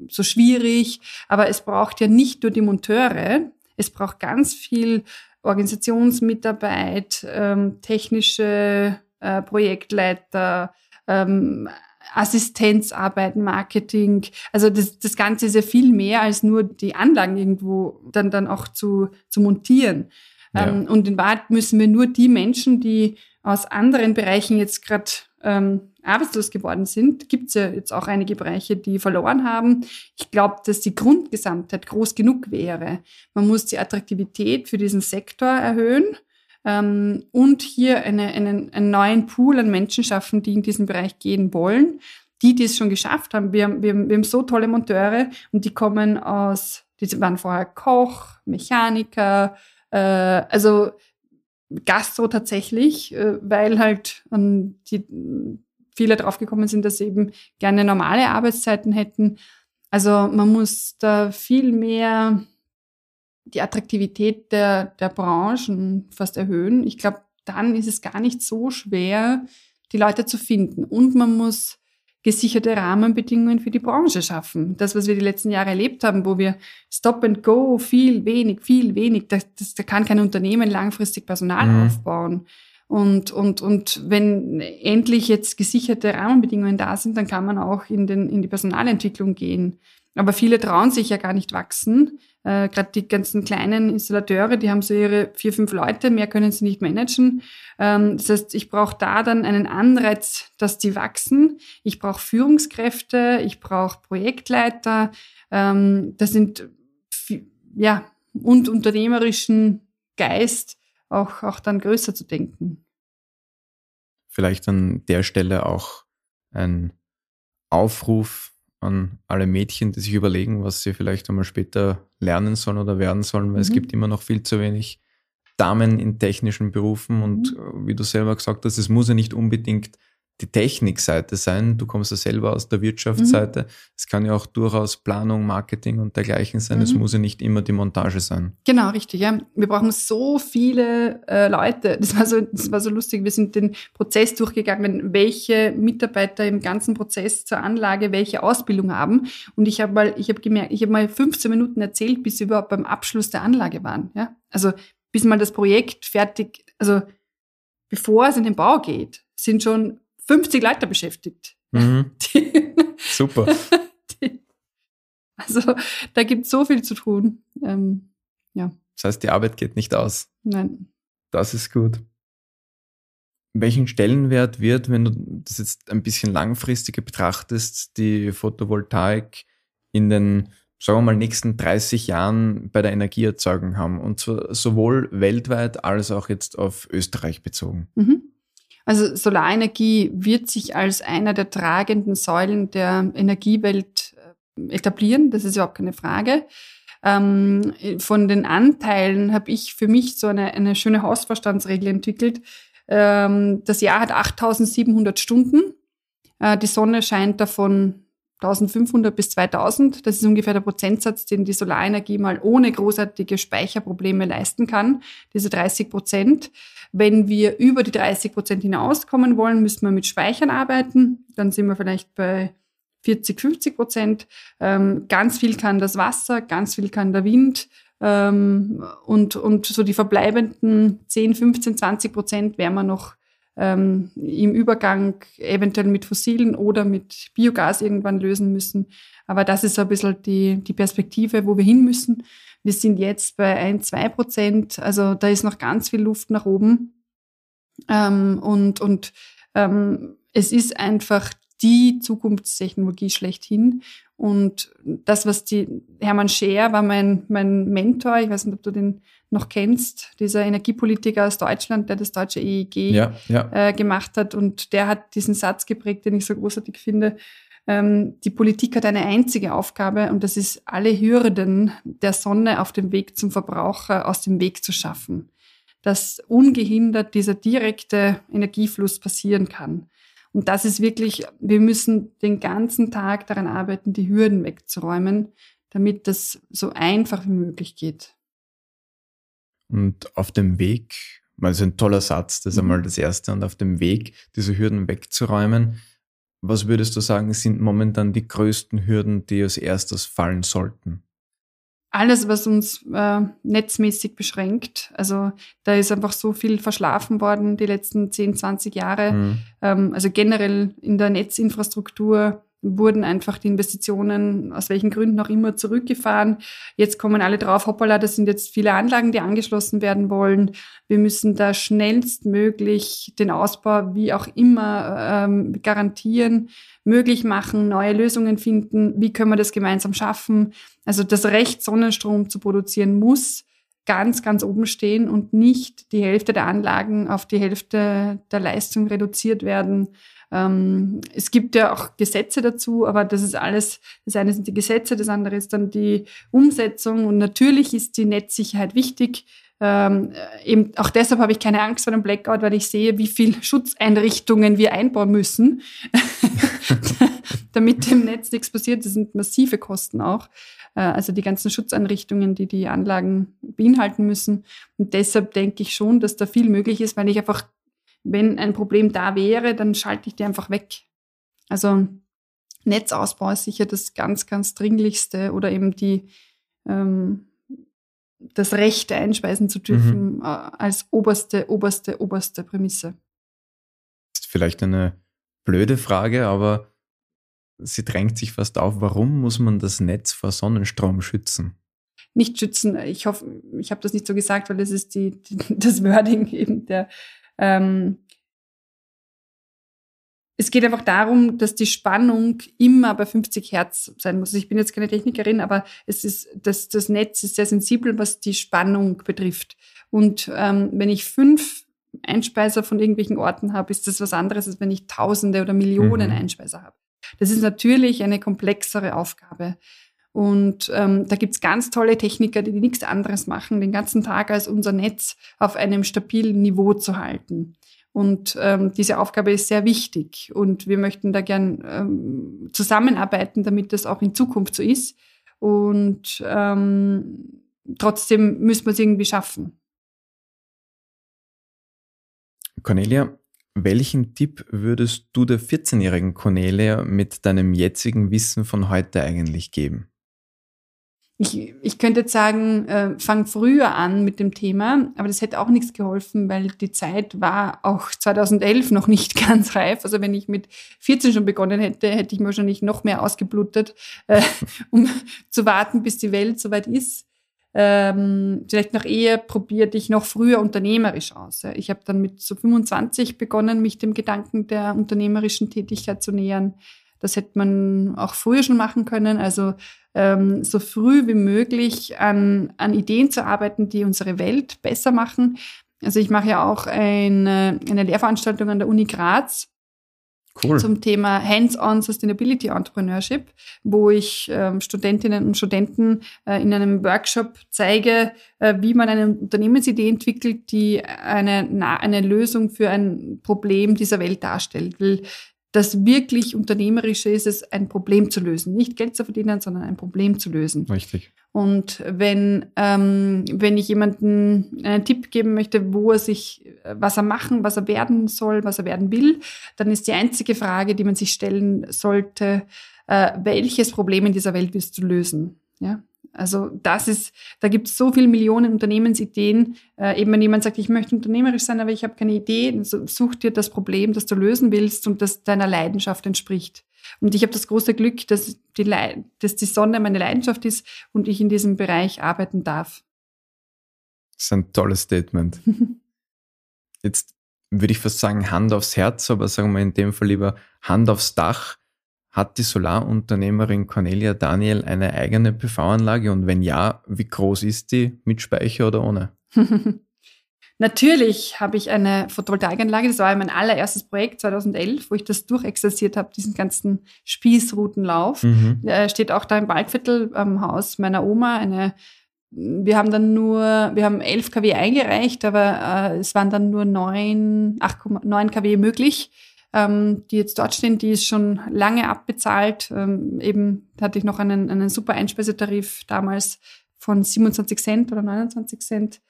so schwierig. Aber es braucht ja nicht nur die Monteure, es braucht ganz viel Organisationsmitarbeit, ähm, technische äh, Projektleiter, ähm, Assistenzarbeit, Marketing. Also das, das Ganze ist ja viel mehr als nur die Anlagen irgendwo dann, dann auch zu, zu montieren. Ja. Ähm, und in Wahrheit müssen wir nur die Menschen, die aus anderen Bereichen jetzt gerade ähm, arbeitslos geworden sind, gibt es ja jetzt auch einige Bereiche, die verloren haben. Ich glaube, dass die Grundgesamtheit groß genug wäre. Man muss die Attraktivität für diesen Sektor erhöhen ähm, und hier eine, einen, einen neuen Pool an Menschen schaffen, die in diesen Bereich gehen wollen. Die, die es schon geschafft haben. Wir, haben, wir, wir haben so tolle Monteure und die kommen aus, die waren vorher Koch, Mechaniker, äh, also Gastro tatsächlich, äh, weil halt ähm, die, viele draufgekommen sind, dass sie eben gerne normale Arbeitszeiten hätten. Also man muss da viel mehr die Attraktivität der, der Branchen fast erhöhen. Ich glaube, dann ist es gar nicht so schwer, die Leute zu finden. Und man muss gesicherte Rahmenbedingungen für die Branche schaffen. Das, was wir die letzten Jahre erlebt haben, wo wir Stop and Go, viel wenig, viel wenig, da, das, da kann kein Unternehmen langfristig Personal mhm. aufbauen. Und, und, und wenn endlich jetzt gesicherte Rahmenbedingungen da sind, dann kann man auch in, den, in die Personalentwicklung gehen. Aber viele trauen sich ja gar nicht wachsen. Äh, Gerade die ganzen kleinen Installateure, die haben so ihre vier, fünf Leute, mehr können sie nicht managen. Ähm, das heißt, ich brauche da dann einen Anreiz, dass die wachsen. Ich brauche Führungskräfte, ich brauche Projektleiter. Ähm, das sind ja und unternehmerischen Geist auch, auch dann größer zu denken. Vielleicht an der Stelle auch ein Aufruf an alle Mädchen, die sich überlegen, was sie vielleicht einmal später lernen sollen oder werden sollen, weil mhm. es gibt immer noch viel zu wenig Damen in technischen Berufen und mhm. Äh, wie du selber gesagt hast, es muss ja nicht unbedingt die Technikseite sein. Du kommst ja selber aus der Wirtschaftsseite. Mhm. Es kann ja auch durchaus Planung, Marketing und dergleichen sein. Es mhm. muss ja nicht immer die Montage sein. Genau, richtig. Ja. Wir brauchen so viele äh, Leute. Das war, so, das war so lustig. Wir sind den Prozess durchgegangen, welche Mitarbeiter im ganzen Prozess zur Anlage welche Ausbildung haben. Und ich habe mal, ich habe gemerkt, ich habe mal 15 Minuten erzählt, bis sie überhaupt beim Abschluss der Anlage waren. Ja? Also bis mal das Projekt fertig, also bevor es in den Bau geht, sind schon 50 Leute beschäftigt. Mhm. Super. Die, also da gibt es so viel zu tun. Ähm, ja. Das heißt, die Arbeit geht nicht aus. Nein. Das ist gut. Welchen Stellenwert wird, wenn du das jetzt ein bisschen langfristiger betrachtest, die Photovoltaik in den, sagen wir mal, nächsten 30 Jahren bei der Energieerzeugung haben? Und zwar sowohl weltweit als auch jetzt auf Österreich bezogen. Mhm. Also Solarenergie wird sich als einer der tragenden Säulen der Energiewelt äh, etablieren, das ist überhaupt keine Frage. Ähm, von den Anteilen habe ich für mich so eine, eine schöne Hausverstandsregel entwickelt. Ähm, das Jahr hat 8700 Stunden. Äh, die Sonne scheint davon 1500 bis 2000. Das ist ungefähr der Prozentsatz, den die Solarenergie mal ohne großartige Speicherprobleme leisten kann, diese 30 Prozent. Wenn wir über die 30 Prozent hinauskommen wollen, müssen wir mit Speichern arbeiten. Dann sind wir vielleicht bei 40, 50 Prozent. Ähm, ganz viel kann das Wasser, ganz viel kann der Wind. Ähm, und, und so die verbleibenden 10, 15, 20 Prozent werden wir noch ähm, im Übergang eventuell mit fossilen oder mit Biogas irgendwann lösen müssen. Aber das ist so ein bisschen die, die Perspektive, wo wir hin müssen. Wir sind jetzt bei ein, zwei Prozent, also da ist noch ganz viel Luft nach oben. Ähm, und und ähm, es ist einfach die Zukunftstechnologie schlechthin. Und das, was die Hermann Scheer war mein, mein Mentor, ich weiß nicht, ob du den noch kennst, dieser Energiepolitiker aus Deutschland, der das deutsche EEG ja, ja. Äh, gemacht hat. Und der hat diesen Satz geprägt, den ich so großartig finde ähm, die Politik hat eine einzige Aufgabe und das ist, alle Hürden der Sonne auf dem Weg zum Verbraucher aus dem Weg zu schaffen. Dass ungehindert dieser direkte Energiefluss passieren kann. Und das ist wirklich, wir müssen den ganzen Tag daran arbeiten, die Hürden wegzuräumen, damit das so einfach wie möglich geht. Und auf dem Weg, es ein toller Satz, das ist mhm. einmal das Erste, und auf dem Weg, diese Hürden wegzuräumen, was würdest du sagen, sind momentan die größten Hürden, die als erstes fallen sollten? Alles, was uns äh, netzmäßig beschränkt. Also da ist einfach so viel verschlafen worden die letzten 10, 20 Jahre. Mhm. Ähm, also generell in der Netzinfrastruktur wurden einfach die Investitionen aus welchen Gründen auch immer zurückgefahren. Jetzt kommen alle drauf, hoppala, das sind jetzt viele Anlagen, die angeschlossen werden wollen. Wir müssen da schnellstmöglich den Ausbau wie auch immer ähm, garantieren, möglich machen, neue Lösungen finden. Wie können wir das gemeinsam schaffen? Also das Recht, Sonnenstrom zu produzieren, muss ganz, ganz oben stehen und nicht die Hälfte der Anlagen auf die Hälfte der Leistung reduziert werden. Ähm, es gibt ja auch Gesetze dazu, aber das ist alles, das eine sind die Gesetze, das andere ist dann die Umsetzung und natürlich ist die Netzsicherheit wichtig. Ähm, eben auch deshalb habe ich keine Angst vor dem Blackout, weil ich sehe, wie viel Schutzeinrichtungen wir einbauen müssen, damit dem Netz nichts passiert. Das sind massive Kosten auch. Äh, also die ganzen Schutzeinrichtungen, die die Anlagen beinhalten müssen. Und deshalb denke ich schon, dass da viel möglich ist, weil ich einfach wenn ein Problem da wäre, dann schalte ich die einfach weg. Also Netzausbau ist sicher das ganz, ganz dringlichste oder eben die ähm, das Recht einspeisen zu dürfen mhm. äh, als oberste, oberste, oberste Prämisse. Ist vielleicht eine blöde Frage, aber sie drängt sich fast auf, warum muss man das Netz vor Sonnenstrom schützen? Nicht schützen, ich hoffe, ich habe das nicht so gesagt, weil das ist die, die das Wording eben der ähm, es geht einfach darum, dass die Spannung immer bei 50 Hertz sein muss. Also ich bin jetzt keine Technikerin, aber es ist, das, das Netz ist sehr sensibel, was die Spannung betrifft. Und ähm, wenn ich fünf Einspeiser von irgendwelchen Orten habe, ist das was anderes, als wenn ich Tausende oder Millionen mhm. Einspeiser habe. Das ist natürlich eine komplexere Aufgabe. Und ähm, da gibt's ganz tolle Techniker, die, die nichts anderes machen, den ganzen Tag als unser Netz auf einem stabilen Niveau zu halten. Und ähm, diese Aufgabe ist sehr wichtig. Und wir möchten da gern ähm, zusammenarbeiten, damit das auch in Zukunft so ist. Und ähm, trotzdem müssen wir es irgendwie schaffen. Cornelia, welchen Tipp würdest du der 14-jährigen Cornelia mit deinem jetzigen Wissen von heute eigentlich geben? Ich, ich könnte jetzt sagen, äh, fang früher an mit dem Thema, aber das hätte auch nichts geholfen, weil die Zeit war auch 2011 noch nicht ganz reif. Also wenn ich mit 14 schon begonnen hätte, hätte ich mir wahrscheinlich noch mehr ausgeblutet, äh, um zu warten, bis die Welt soweit ist ähm, vielleicht noch eher probiert ich noch früher unternehmerisch aus. Ich habe dann mit so 25 begonnen, mich dem Gedanken der unternehmerischen Tätigkeit zu nähern. Das hätte man auch früher schon machen können. Also ähm, so früh wie möglich an, an Ideen zu arbeiten, die unsere Welt besser machen. Also ich mache ja auch eine, eine Lehrveranstaltung an der Uni Graz Cool. zum Thema Hands-on Sustainability Entrepreneurship, wo ich ähm, Studentinnen und Studenten äh, in einem Workshop zeige, äh, wie man eine Unternehmensidee entwickelt, die eine, eine Lösung für ein Problem dieser Welt darstellt. Weil das wirklich Unternehmerische ist es, ein Problem zu lösen. Nicht Geld zu verdienen, sondern ein Problem zu lösen. Richtig. Und wenn, ähm, wenn ich jemanden einen Tipp geben möchte, wo er sich, was er machen, was er werden soll, was er werden will, dann ist die einzige Frage, die man sich stellen sollte, äh, welches Problem in dieser Welt willst du lösen? Ja, also das ist, da gibt es so viele Millionen Unternehmensideen. Äh, eben wenn jemand sagt, ich möchte unternehmerisch sein, aber ich habe keine Idee, so, such dir das Problem, das du lösen willst und das deiner Leidenschaft entspricht. Und ich habe das große Glück, dass die, Le dass die Sonne meine Leidenschaft ist und ich in diesem Bereich arbeiten darf. Das ist ein tolles Statement. Jetzt würde ich fast sagen Hand aufs Herz, aber sagen wir in dem Fall lieber Hand aufs Dach. Hat die Solarunternehmerin Cornelia Daniel eine eigene PV-Anlage und wenn ja, wie groß ist die mit Speicher oder ohne? Natürlich habe ich eine Photovoltaikanlage. Das war mein allererstes Projekt 2011, wo ich das durchexerziert habe, diesen ganzen Spießrutenlauf. Mhm. Der steht auch da im Waldviertel am Haus meiner Oma. Eine, wir haben dann nur, wir haben 11 kW eingereicht, aber äh, es waren dann nur 9, 8,9 kW möglich ähm, die jetzt dort stehen, die ist schon lange abbezahlt. Ähm, eben hatte ich noch einen, einen super Einspeisetarif damals von 27 Cent oder 29 Cent.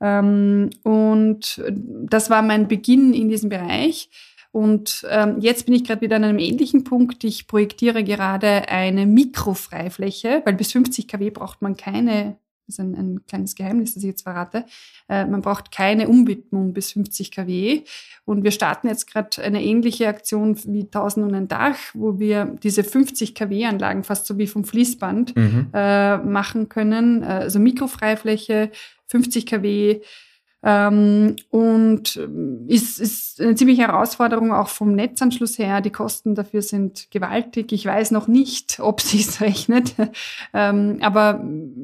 Ähm, und das war mein Beginn in diesem Bereich. Und ähm, jetzt bin ich gerade wieder an einem ähnlichen Punkt. Ich projektiere gerade eine Mikrofreifläche, weil bis 50 kW braucht man keine das ist ein, ein kleines Geheimnis, das ich jetzt verrate. Äh, man braucht keine Umwidmung bis 50 kW. Und wir starten jetzt gerade eine ähnliche Aktion wie 1000 und ein Dach, wo wir diese 50 kW Anlagen fast so wie vom Fließband mhm. äh, machen können. Äh, also Mikrofreifläche, 50 kW ähm, und ähm, ist, ist eine ziemliche Herausforderung auch vom Netzanschluss her. Die Kosten dafür sind gewaltig. Ich weiß noch nicht, ob sich's rechnet. ähm, aber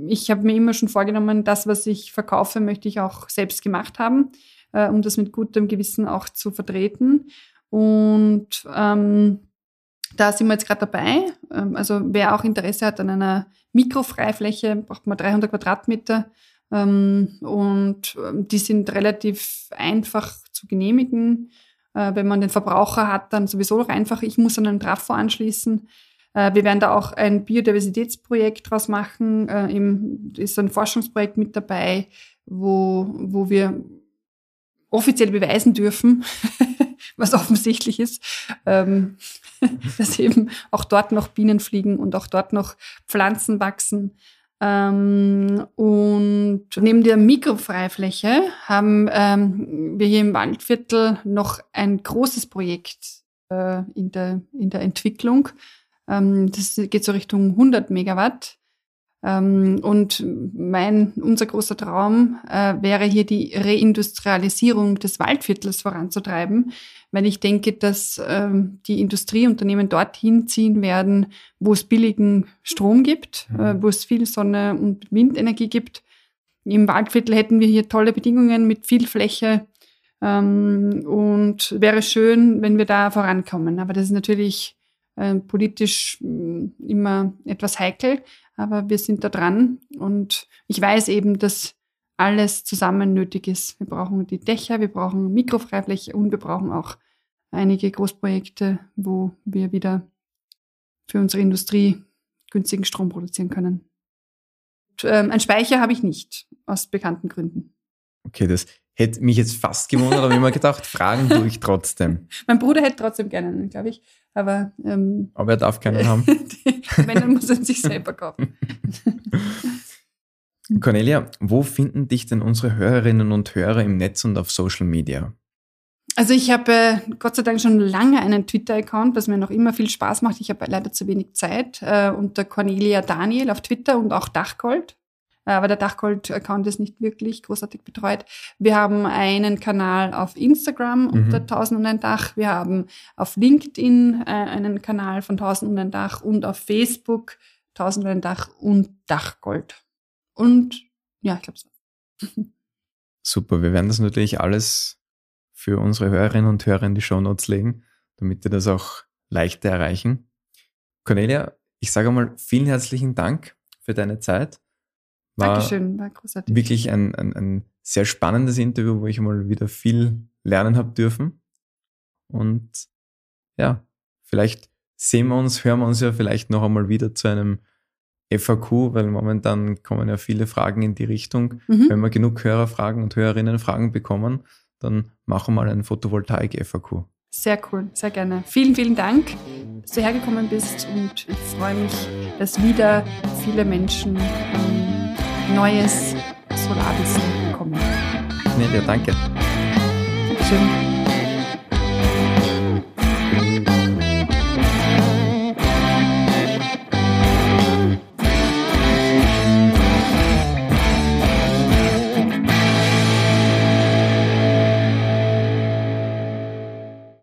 ich habe mir immer schon vorgenommen, das, was ich verkaufe, möchte ich auch selbst gemacht haben, äh, um das mit gutem Gewissen auch zu vertreten. Und ähm, da sind wir jetzt gerade dabei. Ähm, also wer auch Interesse hat an einer Mikrofreifläche, braucht man 300 Quadratmeter und ähm, die sind relativ einfach zu genehmigen. Äh, wenn man den Verbraucher hat, dann sowieso noch einfach. Ich muss an einen Trafo anschließen. Äh, wir werden da auch ein Biodiversitätsprojekt draus machen. Äh, ist ein Forschungsprojekt mit dabei, wo, wo wir offiziell beweisen dürfen, was offensichtlich ist, ähm, dass eben auch dort noch Bienen fliegen und auch dort noch Pflanzen wachsen. Ähm, und neben der Mikrofreifläche haben ähm, wir hier im Waldviertel noch ein großes Projekt äh, in, der, in der Entwicklung. Ähm, das geht so Richtung 100 Megawatt. Ähm, und mein, unser großer Traum äh, wäre hier die Reindustrialisierung des Waldviertels voranzutreiben, weil ich denke, dass ähm, die Industrieunternehmen dorthin ziehen werden, wo es billigen Strom gibt, mhm. äh, wo es viel Sonne und Windenergie gibt. Im Waldviertel hätten wir hier tolle Bedingungen mit viel Fläche ähm, und wäre schön, wenn wir da vorankommen. Aber das ist natürlich äh, politisch äh, immer etwas heikel aber wir sind da dran und ich weiß eben, dass alles zusammen nötig ist. Wir brauchen die Dächer, wir brauchen Mikrofreifläche und wir brauchen auch einige Großprojekte, wo wir wieder für unsere Industrie günstigen Strom produzieren können. Ähm, ein Speicher habe ich nicht, aus bekannten Gründen. Okay, das hätte mich jetzt fast gewundert, aber immer gedacht, fragen tue ich trotzdem. mein Bruder hätte trotzdem gerne, glaube ich. Aber, ähm, aber er darf keinen haben. Wenn, dann muss er sich selber kaufen. Cornelia, wo finden dich denn unsere Hörerinnen und Hörer im Netz und auf Social Media? Also ich habe äh, Gott sei Dank schon lange einen Twitter-Account, was mir noch immer viel Spaß macht. Ich habe leider zu wenig Zeit. Äh, unter Cornelia Daniel auf Twitter und auch Dachgold. Äh, aber der Dachgold-Account ist nicht wirklich großartig betreut. Wir haben einen Kanal auf Instagram mhm. unter 1000 und ein Dach. Wir haben auf LinkedIn äh, einen Kanal von 1000 und ein Dach und auf Facebook 1000 und ein Dach und Dachgold. Und ja, ich glaube so. Super, wir werden das natürlich alles für unsere Hörerinnen und Hörer in die Show Notes legen, damit wir das auch leichter erreichen. Cornelia, ich sage mal vielen herzlichen Dank für deine Zeit. War Dankeschön, war großartig. Wirklich ein, ein, ein sehr spannendes Interview, wo ich mal wieder viel lernen habe dürfen. Und ja, vielleicht sehen wir uns, hören wir uns ja vielleicht noch einmal wieder zu einem FAQ, weil momentan kommen ja viele Fragen in die Richtung. Mhm. Wenn wir genug Hörerfragen und Hörerinnenfragen bekommen, dann machen wir mal ein Photovoltaik-FAQ. Sehr cool, sehr gerne. Vielen, vielen Dank, dass du hergekommen bist und ich freue mich, dass wieder viele Menschen ähm, neues Solarwissen bekommen. Nee, ja, danke. Dankeschön.